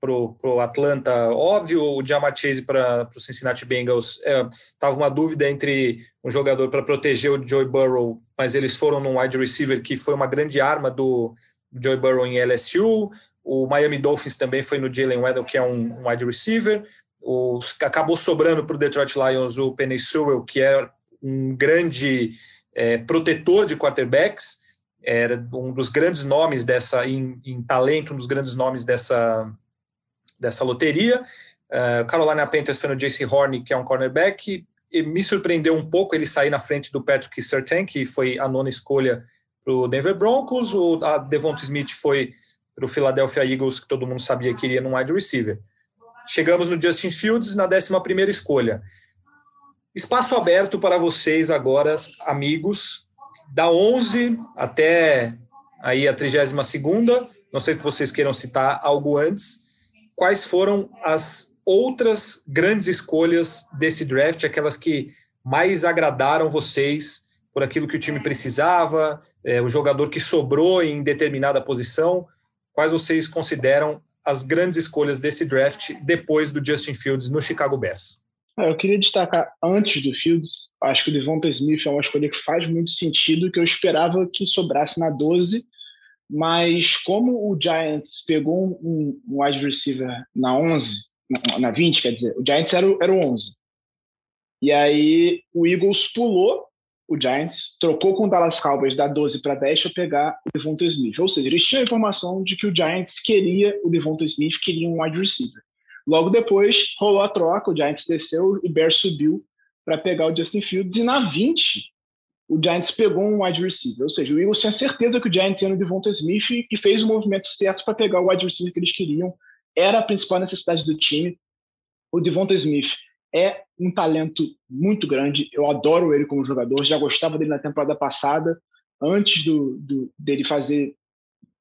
para o Atlanta, óbvio, o Jamar Chase para o Cincinnati Bengals, estava é, uma dúvida entre um jogador para proteger o Joey Burrow, mas eles foram num wide receiver que foi uma grande arma do Joey Burrow em LSU, o Miami Dolphins também foi no Jalen Waddell, que é um, wide receiver, o, acabou sobrando para o Detroit Lions o Penny Sewell, que é um grande é, protetor de quarterbacks, era um dos grandes nomes dessa, em, em talento, um dos grandes nomes dessa, dessa loteria. Uh, Carolina Panthers foi no JC Horn, que é um cornerback, me surpreendeu um pouco ele sair na frente do Patrick Surtain, que foi a nona escolha para o Denver Broncos, o a Devonta Smith foi para o Philadelphia Eagles, que todo mundo sabia que iria no wide receiver. Chegamos no Justin Fields na 11 primeira escolha. Espaço aberto para vocês agora, amigos, da 11 até aí a 32 segunda. Não sei que vocês queiram citar algo antes. Quais foram as outras grandes escolhas desse draft, aquelas que mais agradaram vocês por aquilo que o time precisava, é, o jogador que sobrou em determinada posição? Quais vocês consideram as grandes escolhas desse draft depois do Justin Fields no Chicago Bears? É, eu queria destacar antes do Fields, acho que o Devonta Smith é uma escolha que faz muito sentido, que eu esperava que sobrasse na 12, mas como o Giants pegou um, um wide receiver na 11, na 20, quer dizer, o Giants era o, era o 11. E aí o Eagles pulou o Giants trocou com o Dallas Cowboys da 12 para 10 para pegar o Devonta Smith. Ou seja, eles tinham a informação de que o Giants queria o Devonta Smith, queria um wide receiver. Logo depois, rolou a troca, o Giants desceu e o Bears subiu para pegar o Justin Fields. E na 20, o Giants pegou um wide receiver. Ou seja, o Eagles tinha certeza que o Giants ia no Devonta Smith e fez o movimento certo para pegar o wide receiver que eles queriam. Era a principal necessidade do time. O Devonta Smith é um talento muito grande. Eu adoro ele como jogador. Já gostava dele na temporada passada, antes do, do, dele fazer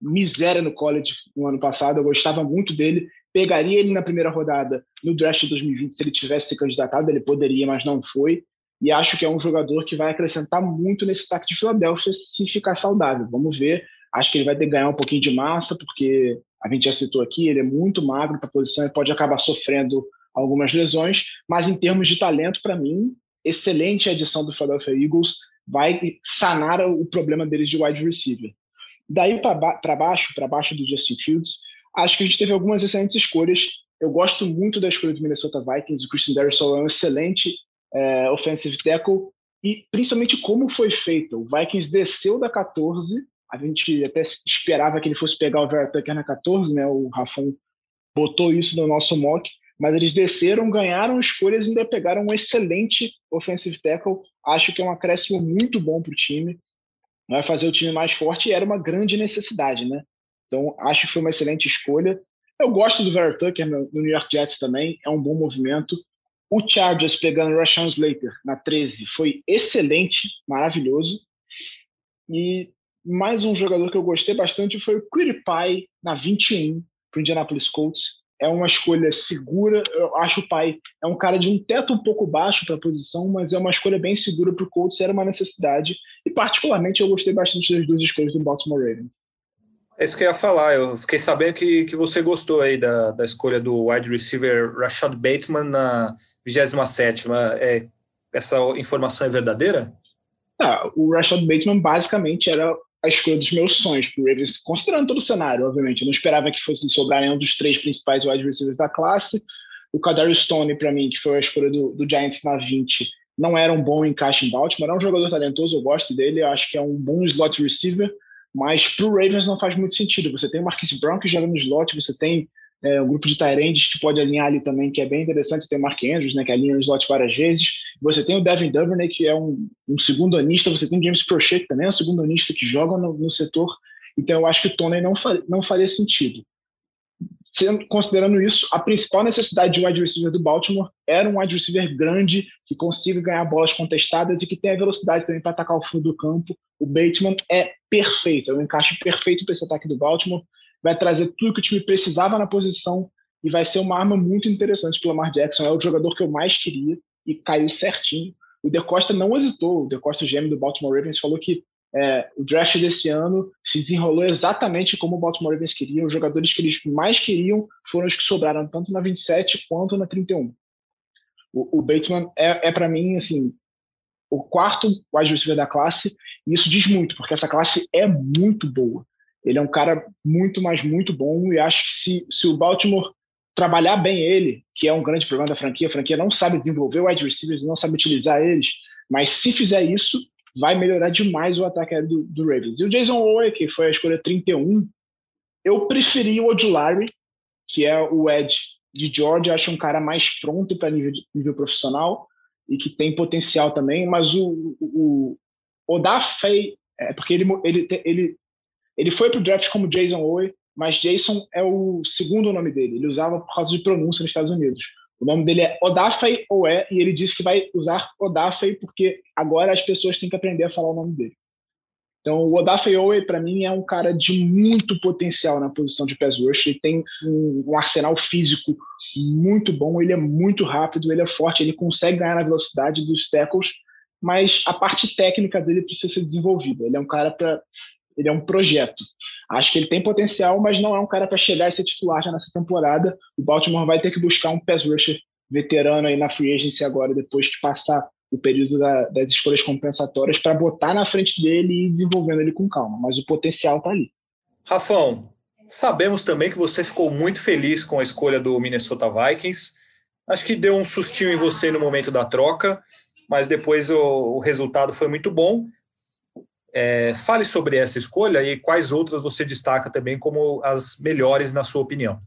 miséria no college no ano passado. Eu gostava muito dele. Pegaria ele na primeira rodada no draft de 2020 se ele tivesse se candidatado. Ele poderia, mas não foi. E acho que é um jogador que vai acrescentar muito nesse ataque de Filadélfia se ficar saudável. Vamos ver. Acho que ele vai ter que ganhar um pouquinho de massa, porque a gente já citou aqui, ele é muito magro para a posição e pode acabar sofrendo algumas lesões, mas em termos de talento, para mim, excelente a edição do Philadelphia Eagles, vai sanar o problema deles de wide receiver. Daí para baixo, para baixo do Justin Fields, acho que a gente teve algumas excelentes escolhas. Eu gosto muito da escolha do Minnesota Vikings. O Christian Darrisaw é um excelente é, offensive tackle e principalmente como foi feito. O Vikings desceu da 14, a gente até esperava que ele fosse pegar o Vera Tucker na 14, né? O Rafão botou isso no nosso mock, mas eles desceram, ganharam escolhas e ainda pegaram um excelente offensive tackle. Acho que é um acréscimo muito bom para o time. Vai fazer o time mais forte e era uma grande necessidade, né? Então, acho que foi uma excelente escolha. Eu gosto do Vera Tucker no, New York Jets também, é um bom movimento. O Chargers pegando Rashawn Slater na 13 foi excelente, maravilhoso. E mais um jogador que eu gostei bastante foi o Quiripay na 21 para o Indianapolis Colts é uma escolha segura. Eu acho o pai é um cara de um teto um pouco baixo para a posição, mas é uma escolha bem segura para o Colts, era uma necessidade. E, particularmente, eu gostei bastante das duas escolhas do Baltimore Ravens. É isso que eu ia falar. Eu fiquei sabendo que, que você gostou aí da, da escolha do wide receiver Rashad Bateman na 27. É, essa informação é verdadeira? Ah, o Rashad Bateman basicamente era a escolha dos meus sonhos para o Ravens, considerando todo o cenário, obviamente. Eu não esperava que fosse sobrar nenhum dos três principais wide receivers da classe. O Kadarius Stone, para mim, que foi a escolha do, do, Giants na 20, não era um bom encaixe em Baltimore. É um jogador talentoso, eu gosto dele, eu acho que é um bom slot receiver, mas para o Ravens não faz muito sentido. Você tem o Marquise Brown que joga no slot, você tem é, um grupo de Tyrands que pode alinhar ali também, que é bem interessante. Tem o Mark Andrews, né, que alinha no slot várias vezes. Você tem o Devin Duvernay, que é um, um segundo anista. Você tem o James Prochet, também é um segundo anista que joga no, no setor. Então, eu acho que o Tony não, far, não faria sentido. Sendo, considerando isso, a principal necessidade de wide receiver do Baltimore era um wide receiver grande, que consiga ganhar bolas contestadas e que tenha velocidade também para atacar o fundo do campo. O Bateman é perfeito, é um encaixe perfeito para esse ataque do Baltimore vai trazer tudo que o time precisava na posição e vai ser uma arma muito interessante para o Lamar Jackson. É o jogador que eu mais queria e caiu certinho. O De Costa não hesitou. O De Costa, o GM do Baltimore Ravens, falou que é, o draft desse ano se desenrolou exatamente como o Baltimore Ravens queria. Os jogadores que eles mais queriam foram os que sobraram, tanto na 27 quanto na 31. O, o Bateman é, é para mim, assim, o quarto wide receiver da classe, e isso diz muito, porque essa classe é muito boa. Ele é um cara muito, mas muito bom e acho que se, se o Baltimore trabalhar bem ele, que é um grande problema da franquia, a franquia não sabe desenvolver wide receivers, não sabe utilizar eles, Mas se fizer isso, vai melhorar demais o ataque do, do Ravens. E o Jason Owe, que foi a escolha 31, eu preferi o Odulari, que é o Ed de Georgia, acho um cara mais pronto para nível, nível profissional e que tem potencial também, mas o, o, o Odafei, é porque ele, ele, ele, ele foi para o draft como Jason Owe, mas Jason é o segundo nome dele, ele usava por causa de pronúncia nos Estados Unidos. O nome dele é Odafei Owe e ele disse que vai usar Odafei porque agora as pessoas têm que aprender a falar o nome dele. Então, o Odafe Owe, para mim, é um cara de muito potencial na posição de pass rush. Ele tem um, um, arsenal físico muito bom, ele é muito rápido, ele é forte, ele consegue ganhar na velocidade dos tackles, mas a parte técnica dele precisa ser desenvolvida. Ele é um cara para. Ele é um projeto. Acho que ele tem potencial, mas não é um cara para chegar e ser titular já nessa temporada. O Baltimore vai ter que buscar um pass rusher veterano aí na free agency agora, depois que passar o período da, das escolhas compensatórias para botar na frente dele e ir desenvolvendo ele com calma, mas o potencial está ali. Rafão, sabemos também que você ficou muito feliz com a escolha do Minnesota Vikings. Acho que deu um sustinho em você no momento da troca, mas depois o, o resultado foi muito bom. É, fale sobre essa escolha e quais outras você destaca também como as melhores na sua opinião.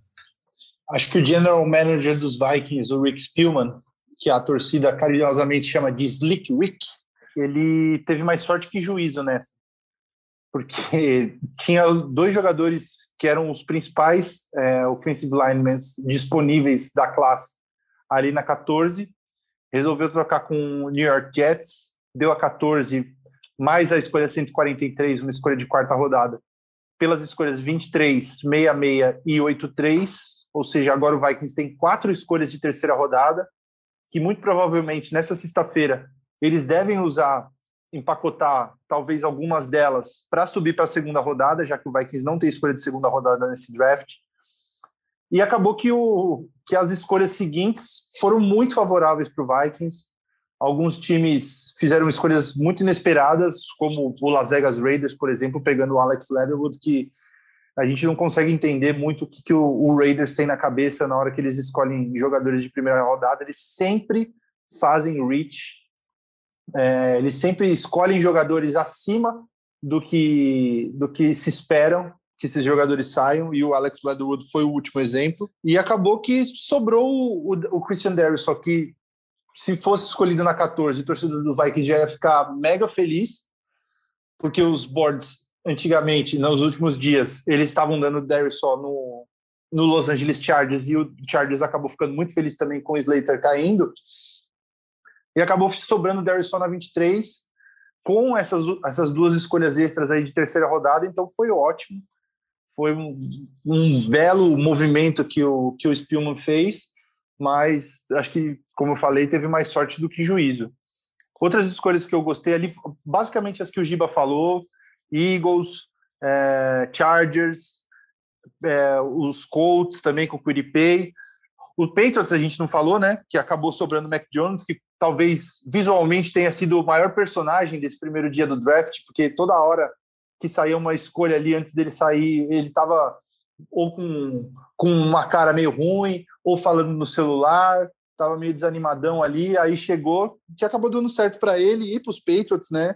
Acho que o general manager dos Vikings, o Rick Spielman, que a torcida carinhosamente chama de Slick Rick, ele teve mais sorte que juízo nessa. Porque (laughs) tinha dois jogadores que eram os principais é, offensive linemen disponíveis da classe ali na 14, resolveu trocar com o New York Jets, deu a 14 mais a escolha 143, uma escolha de quarta rodada, pelas escolhas 23, 66 e 83, ou seja, agora o Vikings tem quatro escolhas de terceira rodada, que muito provavelmente nessa sexta-feira eles devem usar, empacotar talvez algumas delas para subir para a segunda rodada, já que o Vikings não tem escolha de segunda rodada nesse draft. E acabou que, o, que as escolhas seguintes foram muito favoráveis para o Vikings. Alguns times fizeram escolhas muito inesperadas, como o Las Vegas Raiders, por exemplo, pegando o Alex Leatherwood, que a gente não consegue entender muito o que, que o, o, Raiders tem na cabeça na hora que eles escolhem jogadores de primeira rodada. Eles sempre fazem reach, é, eles sempre escolhem jogadores acima do que, do que se esperam que esses jogadores saiam, e o Alex Leatherwood foi o último exemplo. E acabou que sobrou o, o Christian Darius, só que se fosse escolhido na 14, o torcedor do Vikings já ia ficar mega feliz, porque os boards antigamente, nos últimos dias, eles estavam dando Darius só no, no Los Angeles Chargers e o Chargers acabou ficando muito feliz também com o Slater caindo. E acabou sobrando Darius só na 23 com essas, essas duas escolhas extras aí de terceira rodada, então foi ótimo. Foi um, um belo movimento que o, que o Spielman fez, mas acho que, como eu falei, teve mais sorte do que juízo. Outras escolhas que eu gostei ali, basicamente as que o Giba falou, Eagles, é, Chargers, é, os Colts também com o Quiripay. O Patriots a gente não falou, né? Que acabou sobrando o Mac Jones, que talvez visualmente tenha sido o maior personagem desse primeiro dia do draft, porque toda hora que saía uma escolha ali antes dele sair, ele estava ou com, com uma cara meio ruim, ou falando no celular, estava meio desanimadão ali. Aí chegou, que acabou dando certo para ele e para os Patriots, né?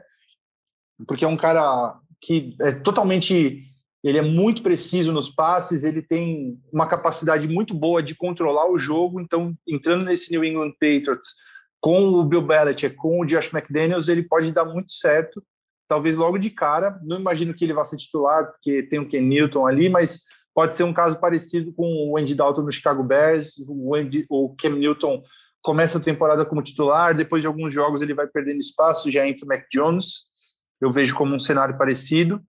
Porque é um cara que é totalmente ele é muito preciso nos passes, ele tem uma capacidade muito boa de controlar o jogo. Então, entrando nesse New England Patriots com o Bill Belichick, com o Josh McDaniels, ele pode dar muito certo. Talvez logo de cara. Não imagino que ele vá ser titular, porque tem o Ken Newton ali, mas pode ser um caso parecido com o Andy Dalton no Chicago Bears. O, Andy, o Cam Newton começa a temporada como titular, depois de alguns jogos ele vai perdendo espaço, já entra o Mac Jones eu vejo como um cenário parecido.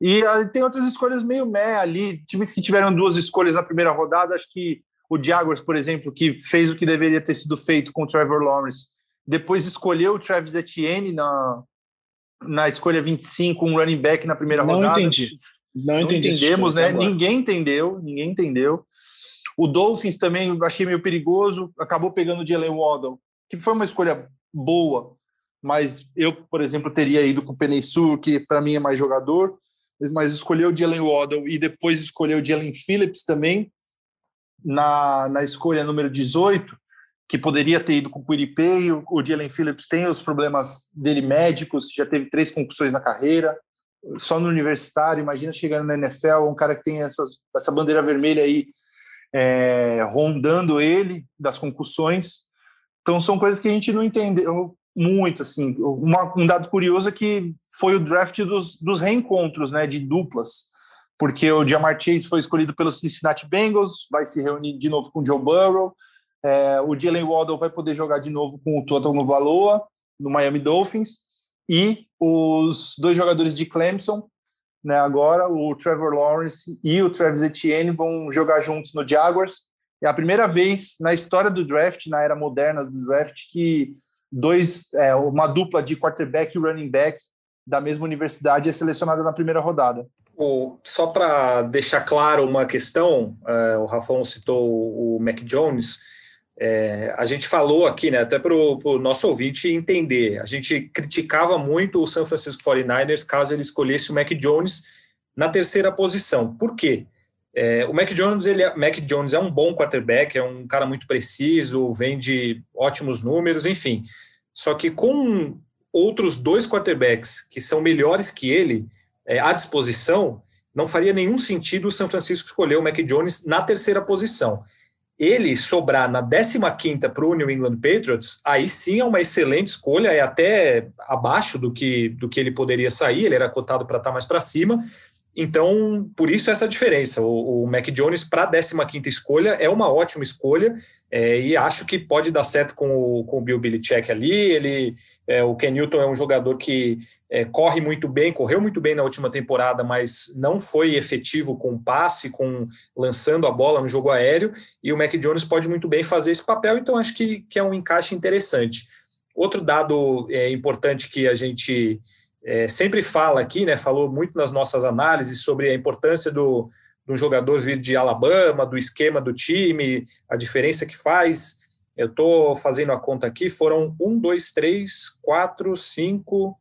E uh, tem outras escolhas meio meh ali, times que tiveram duas escolhas na primeira rodada, acho que o Jaguars, por exemplo, que fez o que deveria ter sido feito com o Trevor Lawrence, depois escolheu o Travis Etienne na, na escolha 25, um running back na primeira Não rodada. Entendi. Não, Não entendemos, né? Ninguém entendeu, ninguém entendeu. O Dolphins também achei meio perigoso, acabou pegando o Jalen Waddle, que foi uma escolha boa, mas eu, por exemplo, teria ido com o Penesu, que para mim é mais jogador, mas escolheu o Jalen Waddle e depois escolheu o Jalen Phillips também na, na escolha número 18. que poderia ter ido com o Quiripay, o, o Jalen Phillips tem os problemas dele médicos, já teve três concussões na carreira, só no universitário, imagina chegando na NFL, um cara que tem essas, essa bandeira vermelha aí é, rondando ele das concussões. Então são coisas que a gente não entendeu muito, assim. Uma, um dado curioso é que foi o draft dos, dos reencontros, né, de duplas, porque o Jamar Chase foi escolhido pelo Cincinnati Bengals, vai se reunir de novo com o Joe Burrow, é, o Jalen Waddle vai poder jogar de novo com o Total Valoa no Miami Dolphins, e os dois jogadores de Clemson, né, agora, o Trevor Lawrence e o Travis Etienne vão jogar juntos no Jaguars. É a primeira vez na história do draft, na era moderna do draft, que dois, é, uma dupla de quarterback e running back da mesma universidade é selecionada na primeira rodada. só para deixar claro uma questão, é, o Rafão citou o Mac Jones. É, a gente falou aqui, né, até para o nosso ouvinte entender, a gente criticava muito o San Francisco 49ers caso ele escolhesse o Mac Jones na terceira posição. Por quê? É, o Mac Jones, ele é, Mac Jones é um bom quarterback, é um cara muito preciso, vem de ótimos números, enfim. Só que com outros dois quarterbacks que são melhores que ele é, à disposição, não faria nenhum sentido o São Francisco escolher o Mac Jones na terceira posição ele sobrar na 15ª para o New England Patriots, aí sim é uma excelente escolha, é até abaixo do que, do que ele poderia sair, ele era cotado para estar tá mais para cima, então, por isso essa diferença. O, o Mac Jones para a 15 escolha é uma ótima escolha é, e acho que pode dar certo com o, com o Bill Belichick ali. Ele, é, o Ken Newton é um jogador que é, corre muito bem, correu muito bem na última temporada, mas não foi efetivo com passe, com lançando a bola no jogo aéreo. E o Mac Jones pode muito bem fazer esse papel, então acho que, que é um encaixe interessante. Outro dado é, importante que a gente é, sempre fala aqui, né, falou muito nas nossas análises sobre a importância do, do jogador vir de Alabama, do esquema do time, a diferença que faz. Eu estou fazendo a conta aqui, foram um, dois, três, quatro, cinco,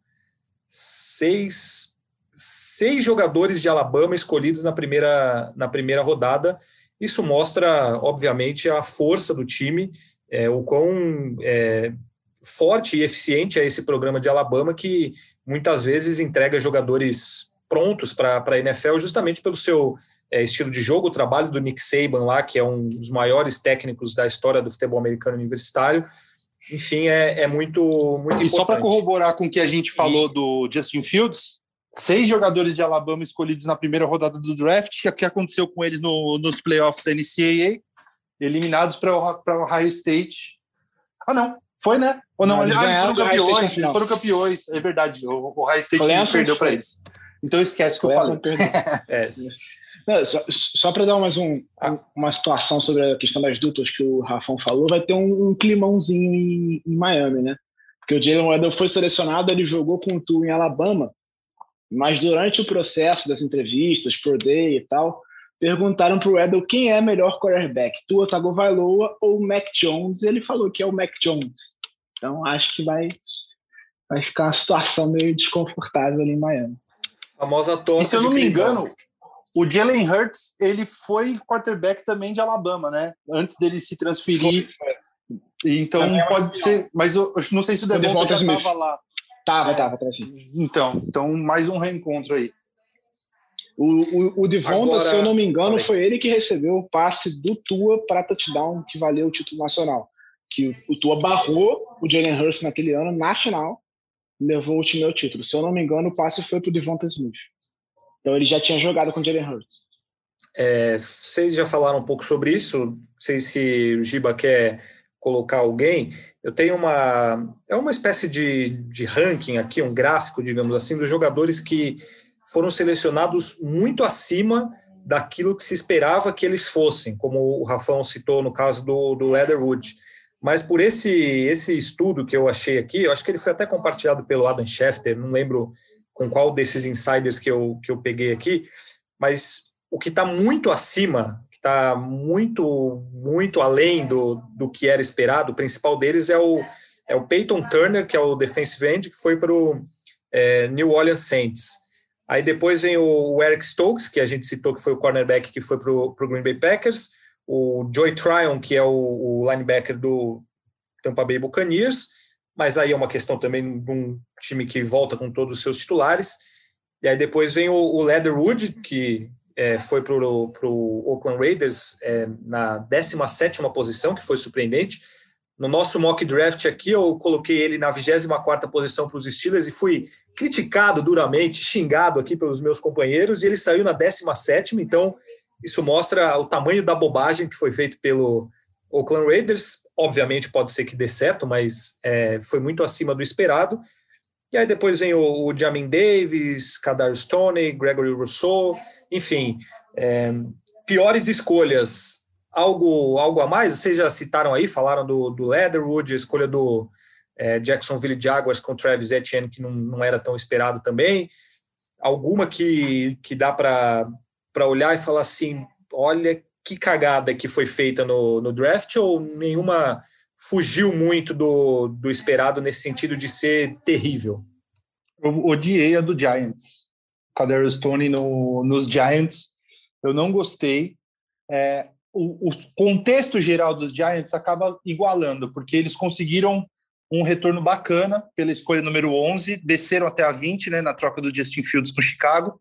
seis, seis jogadores de Alabama escolhidos na primeira, na primeira rodada. Isso mostra, obviamente, a força do time, é, o quão é, forte e eficiente é esse programa de Alabama, que muitas vezes entrega jogadores prontos para a NFL justamente pelo seu é, estilo de jogo, o trabalho do Nick Saban lá, que é um dos maiores técnicos da história do futebol americano universitário. Enfim, é, é muito, muito e importante. só para corroborar com o que a gente falou e... do Justin Fields, seis jogadores de Alabama escolhidos na primeira rodada do draft, o que aconteceu com eles no, nos playoffs da NCAA, eliminados para o Ohio State. Ah, não, foi, né? Ou não, não eles, ah, eles foram campeões, eles foram campeões, é verdade. O, o High State perdeu para eles. Então esquece que eu falo. (laughs) é. Não, só, só para dar mais um, uma situação sobre a questão das duplas que o Rafão falou, vai ter um, um climãozinho em, em, Miami, né? Porque o Jalen Waddell foi selecionado, ele jogou com o Tu em Alabama, mas durante o processo das entrevistas, por day e tal, perguntaram para o quem é melhor quarterback, Tua Tagovailoa ou Mac Jones, e ele falou que é o Mac Jones. Então acho que vai, vai ficar uma situação meio desconfortável ali em Miami. A famosa torta. E se eu não me engano, o Jalen Hurts ele foi quarterback também de Alabama, né? Antes dele se transferir. Então pode ser, mas eu, eu, não sei se o Devonta já estava lá. Tava, é, tava, tava Então, então mais um reencontro aí. O, o, o Devonta, Agora, se eu não me engano, falei. foi ele que recebeu o passe do Tua para touchdown que valeu o título nacional que o Tua barrou o Jalen Hurst naquele ano na final levou o time ao título. Se eu não me engano, o passe foi para o Devonta Smith. Então ele já tinha jogado com o Jalen Hurts. É, vocês já falaram um pouco sobre isso. Não sei se o Giba quer colocar alguém. Eu tenho uma é uma espécie de, de ranking aqui, um gráfico, digamos assim, dos jogadores que foram selecionados muito acima daquilo que se esperava que eles fossem, como o Rafão citou no caso do, do Leatherwood. Mas por esse esse estudo que eu achei aqui, eu acho que ele foi até compartilhado pelo Adam Schefter, não lembro com qual desses insiders que eu, que eu peguei aqui, mas o que está muito acima, que está muito, muito além do, do que era esperado, o principal deles é o, é o Peyton Turner, que é o defensive end, que foi para o é, New Orleans Saints. Aí depois vem o Eric Stokes, que a gente citou que foi o cornerback que foi para o Green Bay Packers, o Joey Tryon, que é o, o linebacker do, Tampa Bay Buccaneers, mas aí é uma questão também de um time que volta com todos os seus titulares. E aí depois vem o, o Leatherwood, que é, foi para o Oakland Raiders é, na 17 posição, que foi surpreendente. No nosso mock draft aqui, eu coloquei ele na 24 posição para os Steelers e fui criticado duramente, xingado aqui pelos meus companheiros, e ele saiu na 17, então isso mostra o tamanho da bobagem que foi feito pelo Oakland Raiders. Obviamente pode ser que dê certo, mas é, foi muito acima do esperado. E aí depois vem o, o Jamin Davis, Kadar Stone, Gregory Rousseau, enfim, é, piores escolhas. Algo, algo a mais? Vocês já citaram aí, falaram do, do Leatherwood, a escolha do é, Jacksonville Jaguars com Travis Etienne, que não, não era tão esperado também. Alguma que, que dá para olhar e falar assim: olha que cagada que foi feita no, no draft, ou nenhuma fugiu muito do, do esperado nesse sentido de ser terrível? Eu odiei a do Giants. Cadero Stone no, nos Giants. Eu não gostei. É, o, o, contexto geral dos Giants acaba igualando, porque eles conseguiram um retorno bacana pela escolha número 11, desceram até a 20, né, na troca do Justin Fields com Chicago,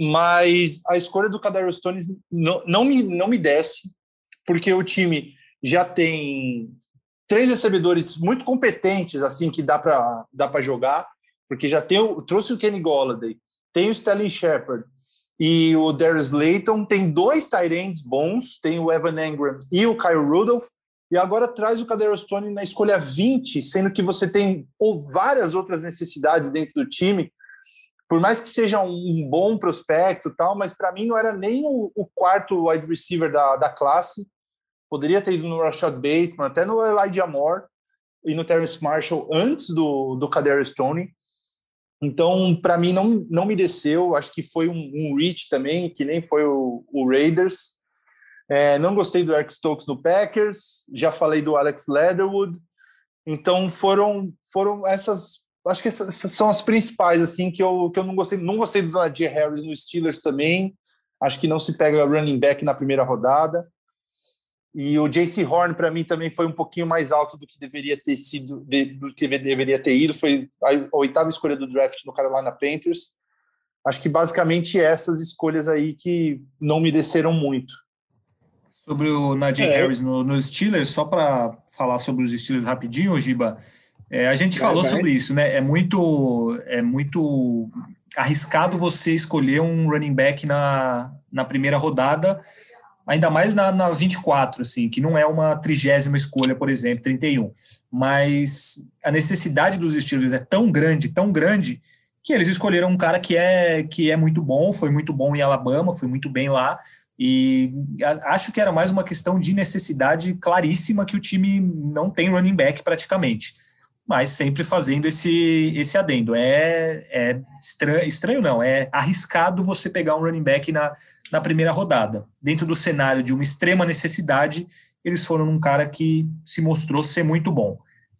mas a escolha do Cadero Stone não, não, me, não me desce, porque o time já tem três recebedores muito competentes, assim, que dá para dá jogar, porque já tem o, trouxe o Kenny Golladay, tem o Sterling Shepard e o Darius Layton, tem dois tight bons, tem o Evan Engram e o Kyle Rudolph, e agora traz o Cadero Stone na escolha 20, sendo que você tem ou várias outras necessidades dentro do time, por mais que seja um bom prospecto tal, mas para mim não era nem o, o quarto wide receiver da, da classe, Poderia ter ido no Rashad Bateman, até no Elijah Moore e no Terrence Marshall antes do, do Kader Stone. Então, para mim, não, não me desceu. Acho que foi um, um reach também, que nem foi o, o Raiders. É, não gostei do Eric Stokes no Packers. Já falei do Alex Leatherwood. Então, foram, foram essas. Acho que essas são as principais, assim, que eu, que eu não gostei. Não gostei do Najee Harris no Steelers também. Acho que não se pega running back na primeira rodada. E o JC Horn, para mim, também foi um pouquinho mais alto do que deveria ter sido, de, do que deveria ter ido. Foi a, oitava escolha do draft no Carolina Panthers. Acho que basicamente essas escolhas aí que não me desceram muito. Sobre o Najee é. Harris no, nos Steelers, só para falar sobre os Steelers rapidinho, Giba, é, a gente vai, falou vai. sobre isso, né? É muito, é muito arriscado você escolher um running back na, na primeira rodada ainda mais na, na 24, assim, que não é uma trigésima escolha, por exemplo, 31. Mas a necessidade dos Steelers é tão grande, tão grande, que eles escolheram um cara que é, que é muito bom, foi muito bom em Alabama, foi muito bem lá, e acho que era mais uma questão de necessidade claríssima que o time não tem running back praticamente, mas sempre fazendo esse, esse adendo. É, é estranho, estranho, não, é arriscado você pegar um running back na, na primeira rodada. Dentro do cenário de uma extrema necessidade, eles foram um cara que se mostrou ser muito bom.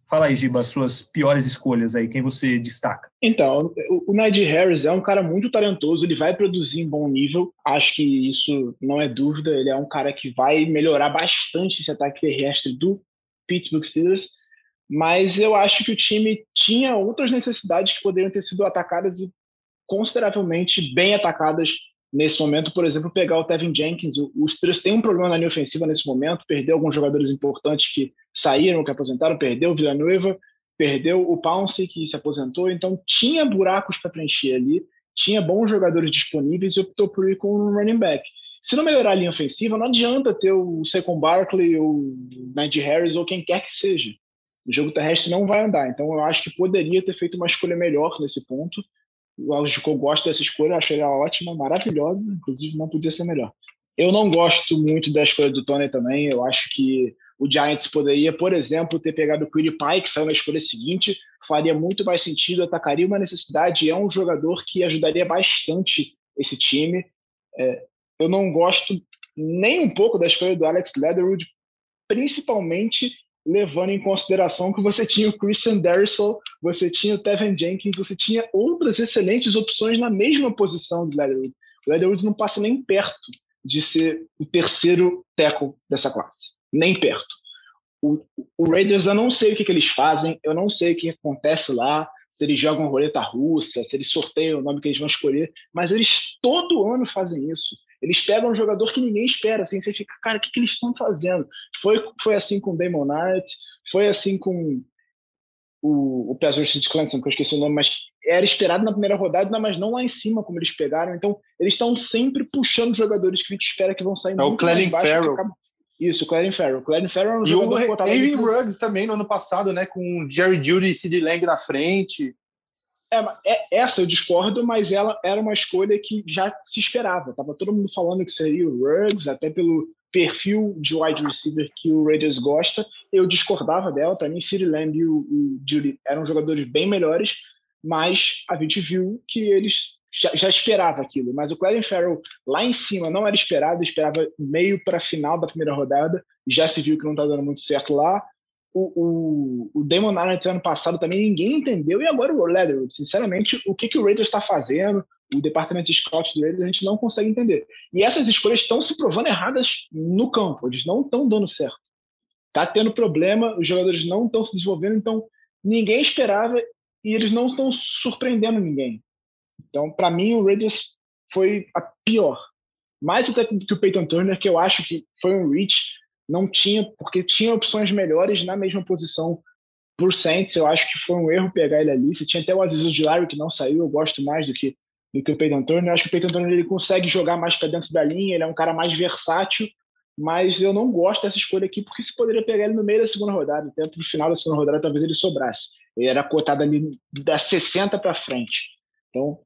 Fala aí, Giba, as suas piores escolhas aí, quem você destaca? Então, o Najee Harris é um cara muito talentoso, ele vai produzir em bom nível, acho que isso não é dúvida, ele é um cara que vai melhorar bastante esse ataque terrestre do Pittsburgh Steelers, mas eu acho que o time tinha outras necessidades que poderiam ter sido atacadas e consideravelmente bem atacadas nesse momento, por exemplo, pegar o Tevin Jenkins. Os Steelers têm um problema na linha ofensiva nesse momento, perdeu alguns jogadores importantes que saíram, que aposentaram, perdeu o Villanueva, perdeu o Pounce, que se aposentou, então tinha buracos para preencher ali, tinha bons jogadores disponíveis e optou por ir com um running back. Se não melhorar a linha ofensiva, não adianta ter o Saquon Barkley ou o Najee Harris ou quem quer que seja. O jogo terrestre não vai andar, então eu acho que poderia ter feito uma escolha melhor nesse ponto, o Algico gosta dessa escolha, achei ela ótima, maravilhosa, inclusive não podia ser melhor. Eu não gosto muito da escolha do Tony também, eu acho que o Giants poderia, por exemplo, ter pegado o Query Pie, que saiu na escolha seguinte, faria muito mais sentido, atacaria uma necessidade, é um jogador que ajudaria bastante esse time. É, eu não gosto nem um pouco da escolha do Alex Leatherwood, principalmente levando em consideração que você tinha o Christian Darrisol, você tinha o Tevin Jenkins, você tinha outras excelentes opções na mesma posição do Leatherwood. O Leatherwood não passa nem perto de ser o terceiro tackle dessa classe, nem perto. O, o Raiders, eu não sei o que, que eles fazem, eu não sei o que acontece lá, se eles jogam roleta russa, se eles sorteiam o nome que eles vão escolher, mas eles todo ano fazem isso. Eles pegam um jogador que ninguém espera, assim, você fica, cara, o que, que eles estão fazendo? Foi, foi assim com o Damon Knight, foi assim com o, o Pass de Clemson, que eu esqueci o nome, mas era esperado na primeira rodada, mas não lá em cima, como eles pegaram. Então, eles estão sempre puxando jogadores que a gente espera que vão sair é o Clelin Farrell. Isso, o Clarence Farrell. Clarence Farrell é um e jogador o Henry Ruggs também no ano passado, né? Com Jerry Judy e Sid Lang na frente. É, é, essa eu discordo, mas ela era uma escolha que já se esperava. Tava todo mundo falando que seria o Ruggs, até pelo perfil de wide receiver que o Raiders gosta. Eu discordava dela. Para mim, Sid Lamb e o, o eram jogadores bem melhores, mas a gente viu que eles já, já esperava aquilo. Mas o Clarence Farrell lá em cima não era esperado, esperava meio para final da primeira rodada. Já se viu que não está dando muito certo lá. O, o, o Damon Arnett ano passado também ninguém entendeu. E agora o Leatherwood, sinceramente, o que, que o Raiders está fazendo, o departamento de scout do Raiders, a gente não consegue entender. E essas escolhas estão se provando erradas no campo, eles não estão dando certo. Tá tendo problema, os jogadores não estão se desenvolvendo, então ninguém esperava e eles não estão surpreendendo ninguém. Então, para mim, o Raiders foi a pior. Mais até que o Peyton Turner, que eu acho que foi um reach, não tinha, porque tinha opções melhores na mesma posição por Saints. Eu acho que foi um erro pegar ele ali. Você tinha até o Aziz Larry que não saiu, eu gosto mais do que, do que o Peyton Turner. Eu acho que o Peyton Turner ele consegue jogar mais para dentro da linha, ele é um cara mais versátil, mas eu não gosto dessa escolha aqui, porque se poderia pegar ele no meio da segunda rodada, até para o final da segunda rodada talvez ele sobrasse. Ele era cotado ali da 60 para frente. Então,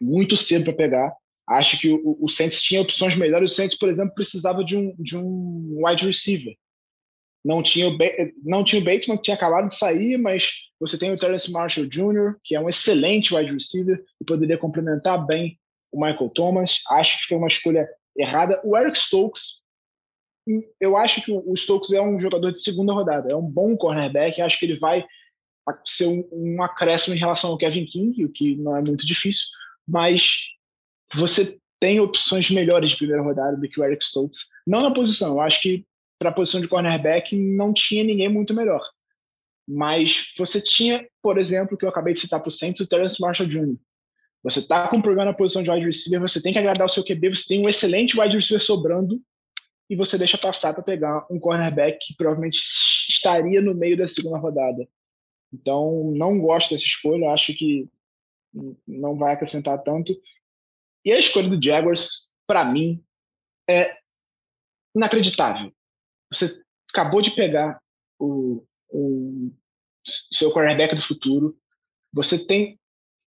muito cedo para pegar. Acho que o, o Saints tinha opções melhores. O Saints, por exemplo, precisava de um, de um wide receiver. Não tinha, o, não tinha o Bateman, que tinha acabado de sair, mas você tem o Terence Marshall Jr., que é um excelente wide receiver e poderia complementar bem o Michael Thomas. Acho que foi uma escolha errada. O Eric Stokes, eu acho que o Stokes é um jogador de segunda rodada, é um bom cornerback. Acho que ele vai ser um, um acréscimo em relação ao Kevin King, o que não é muito difícil mas você tem opções melhores de primeira rodada do que o Eric Stokes. Não na posição, eu acho que para a posição de cornerback não tinha ninguém muito melhor. Mas você tinha, por exemplo, que eu acabei de citar para o Saints, o Terence Marshall Jr. Você está com um problema na posição de wide receiver, você tem que agradar o seu QB, você tem um excelente wide receiver sobrando e você deixa passar para pegar um cornerback que provavelmente estaria no meio da segunda rodada. Então, não gosto dessa escolha, acho que não vai acrescentar tanto. E a escolha do Jaguars, para mim, é inacreditável. Você acabou de pegar o, o seu quarterback do futuro, você tem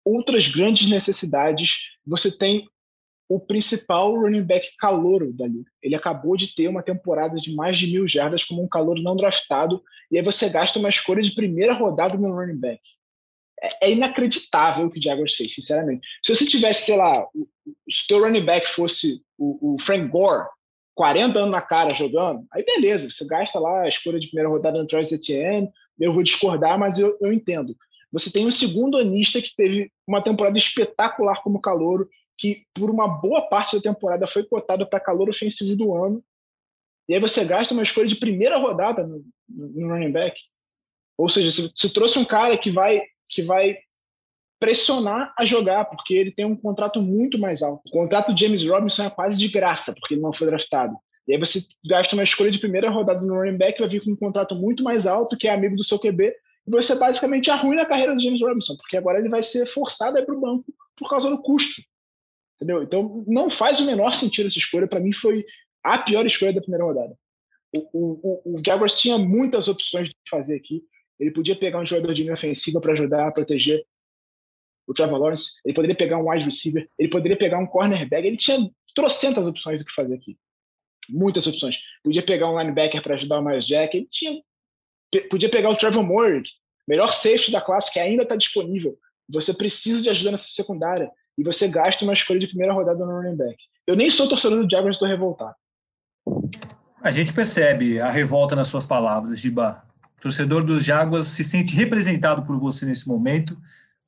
outras grandes necessidades, você tem o principal running back calouro dali. Ele acabou de ter uma temporada de mais de mil jardas como um calouro não draftado, e aí você gasta uma escolha de primeira rodada no running back é, é inacreditável o que o Jaguars fez, sinceramente. Se você tivesse, sei lá, se o teu running back fosse o, o, Frank Gore, 40 anos na cara jogando, aí beleza, você gasta lá a escolha de primeira rodada no Travis Etienne, eu vou discordar, mas eu, eu entendo. Você tem um segundo anista que teve uma temporada espetacular como calouro, que por uma boa parte da temporada foi cotado para calor ofensivo do ano, e aí você gasta uma escolha de primeira rodada no, no running back. Ou seja, se, se trouxe um cara que vai que vai pressionar a jogar, porque ele tem um contrato muito mais alto. O contrato de James Robinson é quase de graça, porque ele não foi draftado. E aí você gasta uma escolha de primeira rodada no running back, vai vir com um contrato muito mais alto, que é amigo do seu QB, e você basicamente arruina a carreira do James Robinson, porque agora ele vai ser forçado a ir para o banco por causa do custo. Entendeu? Então não faz o menor sentido essa escolha. Para mim foi a pior escolha da primeira rodada. O, o, o Jaguars tinha muitas opções de fazer aqui. Ele podia pegar um jogador de linha ofensiva para ajudar a proteger o Trevor Lawrence. Ele poderia pegar um wide receiver. Ele poderia pegar um cornerback. Ele tinha trocentas opções do que fazer aqui. Muitas opções. Podia pegar um linebacker para ajudar o Miles Jack. Ele tinha. Podia pegar o Trevor Moore, melhor safety da classe, que ainda está disponível. Você precisa de ajuda nessa secundária. E você gasta uma escolha de primeira rodada no running back. Eu nem sou torcedor do Jaguars, estou revoltado. A gente percebe a revolta nas suas palavras, Giba torcedor dos Jaguars se sente representado por você nesse momento,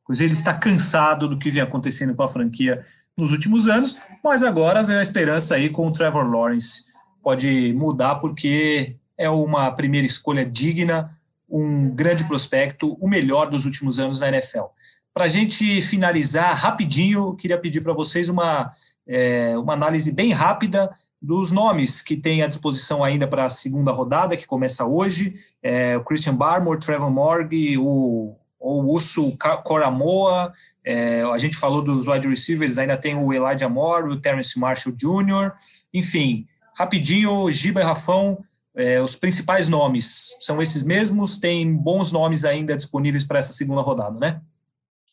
pois ele está cansado do que vem acontecendo com a franquia nos últimos anos, mas agora vem a esperança aí com o Trevor Lawrence. Pode mudar porque é uma primeira escolha digna, um grande prospecto, o melhor dos últimos anos na NFL. Para a gente finalizar rapidinho, queria pedir para vocês uma, é, uma análise bem rápida dos nomes que tem à disposição ainda para a segunda rodada, que começa hoje, é, o Christian Barmore, Trevor Morg, o, o Uso Coramoa, é, a gente falou dos wide receivers, ainda tem o Elijah Moore, o Terrence Marshall Jr., enfim, rapidinho, Giba e Rafão, é, os principais nomes são esses mesmos, tem bons nomes ainda disponíveis para essa segunda rodada, né?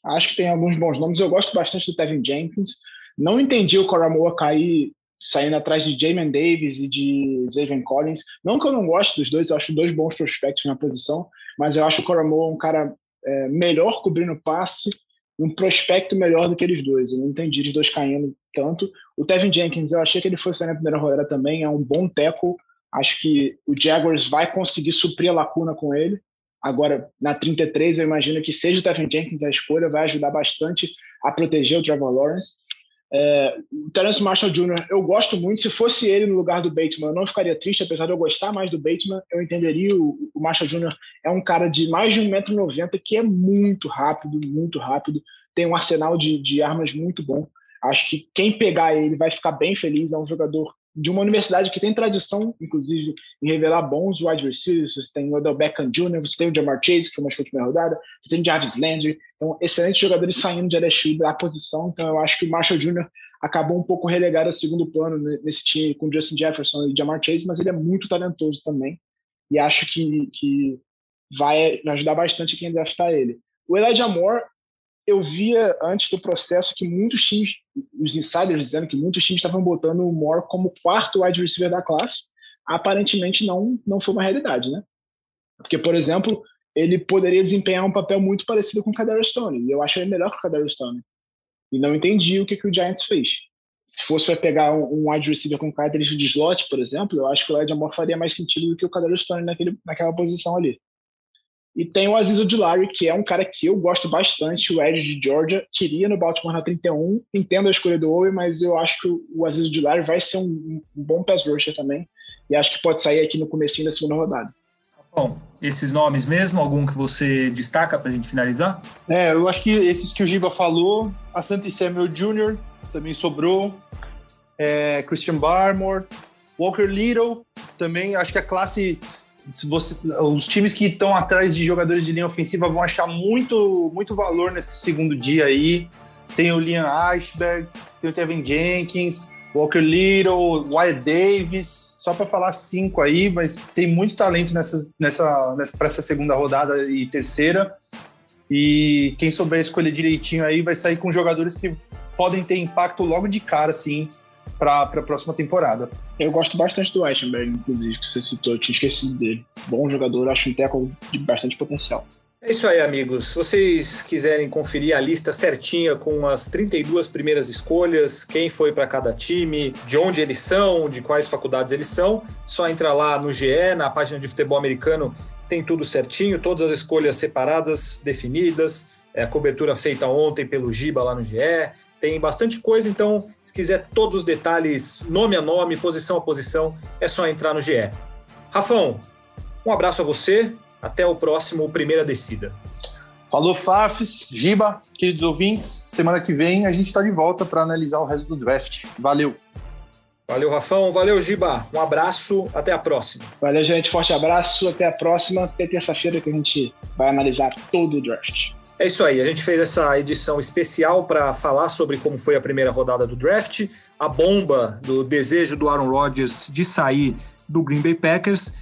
Acho que tem alguns bons nomes, eu gosto bastante do Tevin Jenkins, não entendi o Coramoa cair saindo atrás de Jamin Davis e de Zayvon Collins. Não que eu não goste dos dois, eu acho dois bons prospectos na posição, mas eu acho o Coramoa um cara é, melhor cobrindo passe, um prospecto melhor do que eles dois. Eu não entendi os dois caindo tanto. O Tevin Jenkins, eu achei que ele fosse sair na primeira rodada também, é um bom teco. Acho que o Jaguars vai conseguir suprir a lacuna com ele. Agora, na 33, eu imagino que seja o Tevin Jenkins a escolha, vai ajudar bastante a proteger o Trevor Lawrence. É, o Terence Marshall Jr., eu gosto muito. Se fosse ele no lugar do Bateman, eu não ficaria triste, apesar de eu gostar mais do Bateman. Eu entenderia. O, o Marshall Jr. é um cara de mais de 1,90m que é muito rápido, muito rápido. Tem um arsenal de, de armas muito bom. Acho que quem pegar ele vai ficar bem feliz. É um jogador de uma universidade que tem tradição, inclusive, em revelar bons wide receivers. Você tem o Odell Beckham Jr., você tem o Jamar Chase, que foi uma última rodada, você tem o Jarvis Landry. Então, excelentes jogadores saindo de LSU da posição. Então, eu acho que o Marshall Jr. acabou um pouco relegado a segundo plano nesse time com Justin Jefferson e Jamar Chase, mas ele é muito talentoso também. E acho que, que vai ajudar bastante quem draftar ele. O Elijah Moore, eu via antes do processo que muitos times, os insiders dizendo que muitos times estavam botando o Moore como quarto wide receiver da classe. Aparentemente não, não foi uma realidade, né? Porque, por exemplo, ele poderia desempenhar um papel muito parecido com o Kadarius Stone. E eu acho ele melhor que o Kadarius Stone. E não entendi o que, que o Giants fez. Se fosse para pegar um, wide receiver com característica de slot, por exemplo, eu acho que o Ed Moore faria mais sentido do que o Kadarius Stone naquele, naquela posição ali. E tem o Aziz Odilari, que é um cara que eu gosto bastante, o Ed de Georgia, queria no Baltimore na 31, entendo a escolha do Owen, mas eu acho que o Aziz Odilari vai ser um, um, bom pass rusher também, e acho que pode sair aqui no comecinho da segunda rodada. Bom, esses nomes mesmo, algum que você destaca para a gente finalizar? É, eu acho que esses que o Giba falou, a Santi Samuel Jr. também sobrou, é, Christian Barmore, Walker Little também, acho que a classe se você, os times que estão atrás de jogadores de linha ofensiva vão achar muito, muito valor nesse segundo dia aí. Tem o Liam Ashberg, tem o Kevin Jenkins, Walker Little, Wyatt Davis, só para falar cinco aí, mas tem muito talento nessa, nessa, nessa para essa segunda rodada e terceira. E quem souber escolher direitinho aí vai sair com jogadores que podem ter impacto logo de cara, assim, para a próxima temporada. Eu gosto bastante do Eichenberg, inclusive, que você citou, eu tinha esquecido dele. Bom jogador, acho um teco de bastante potencial. É isso aí, amigos. Se vocês quiserem conferir a lista certinha com as 32 primeiras escolhas, quem foi para cada time, de onde eles são, de quais faculdades eles são, só entrar lá no GE, na página de futebol americano, tem tudo certinho, todas as escolhas separadas, definidas, é, a cobertura feita ontem pelo Giba lá no GE, tem bastante coisa, então, se quiser todos os detalhes, nome a nome, posição a posição, é só entrar no GE. Rafão, um abraço a você, até o próximo Primeira Descida. Falou, Fafs, Giba, queridos ouvintes. Semana que vem a gente está de volta para analisar o resto do draft. Valeu. Valeu, Rafão. Valeu, Giba. Um abraço. Até a próxima. Valeu, gente. Forte abraço. Até a próxima. Até terça-feira que a gente vai analisar todo o draft. É isso aí, a gente fez essa edição especial para falar sobre como foi a primeira rodada do draft, a bomba do desejo do Aaron Rodgers de sair do Green Bay Packers.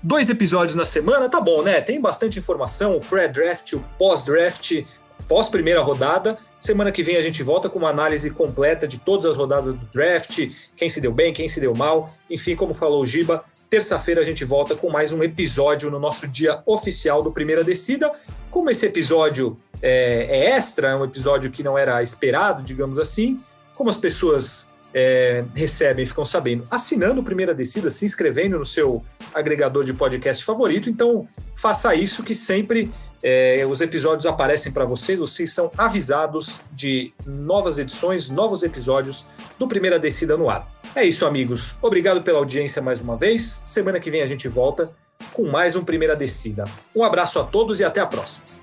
Dois episódios na semana, tá bom, né? Tem bastante informação, o pré-draft, o pós-draft, pós-primeira rodada. Semana que vem a gente volta com uma análise completa de todas as rodadas do draft, quem se deu bem, quem se deu mal. Enfim, como falou o Giba, terça-feira a gente volta com mais um episódio no nosso dia oficial do Primeira Descida. Como esse episódio é, é extra, é um episódio que não era esperado, digamos assim, como as pessoas é, recebem, ficam sabendo, assinando Primeira Descida, se inscrevendo no seu agregador de podcast favorito. Então, faça isso que sempre É, os episódios aparecem para vocês, vocês são avisados de novas edições, novos episódios do Primeira Descida no ar. É isso, amigos. Obrigado pela audiência mais uma vez. Semana que vem a gente volta com mais um Primeira Descida. Um abraço a todos e até a próxima.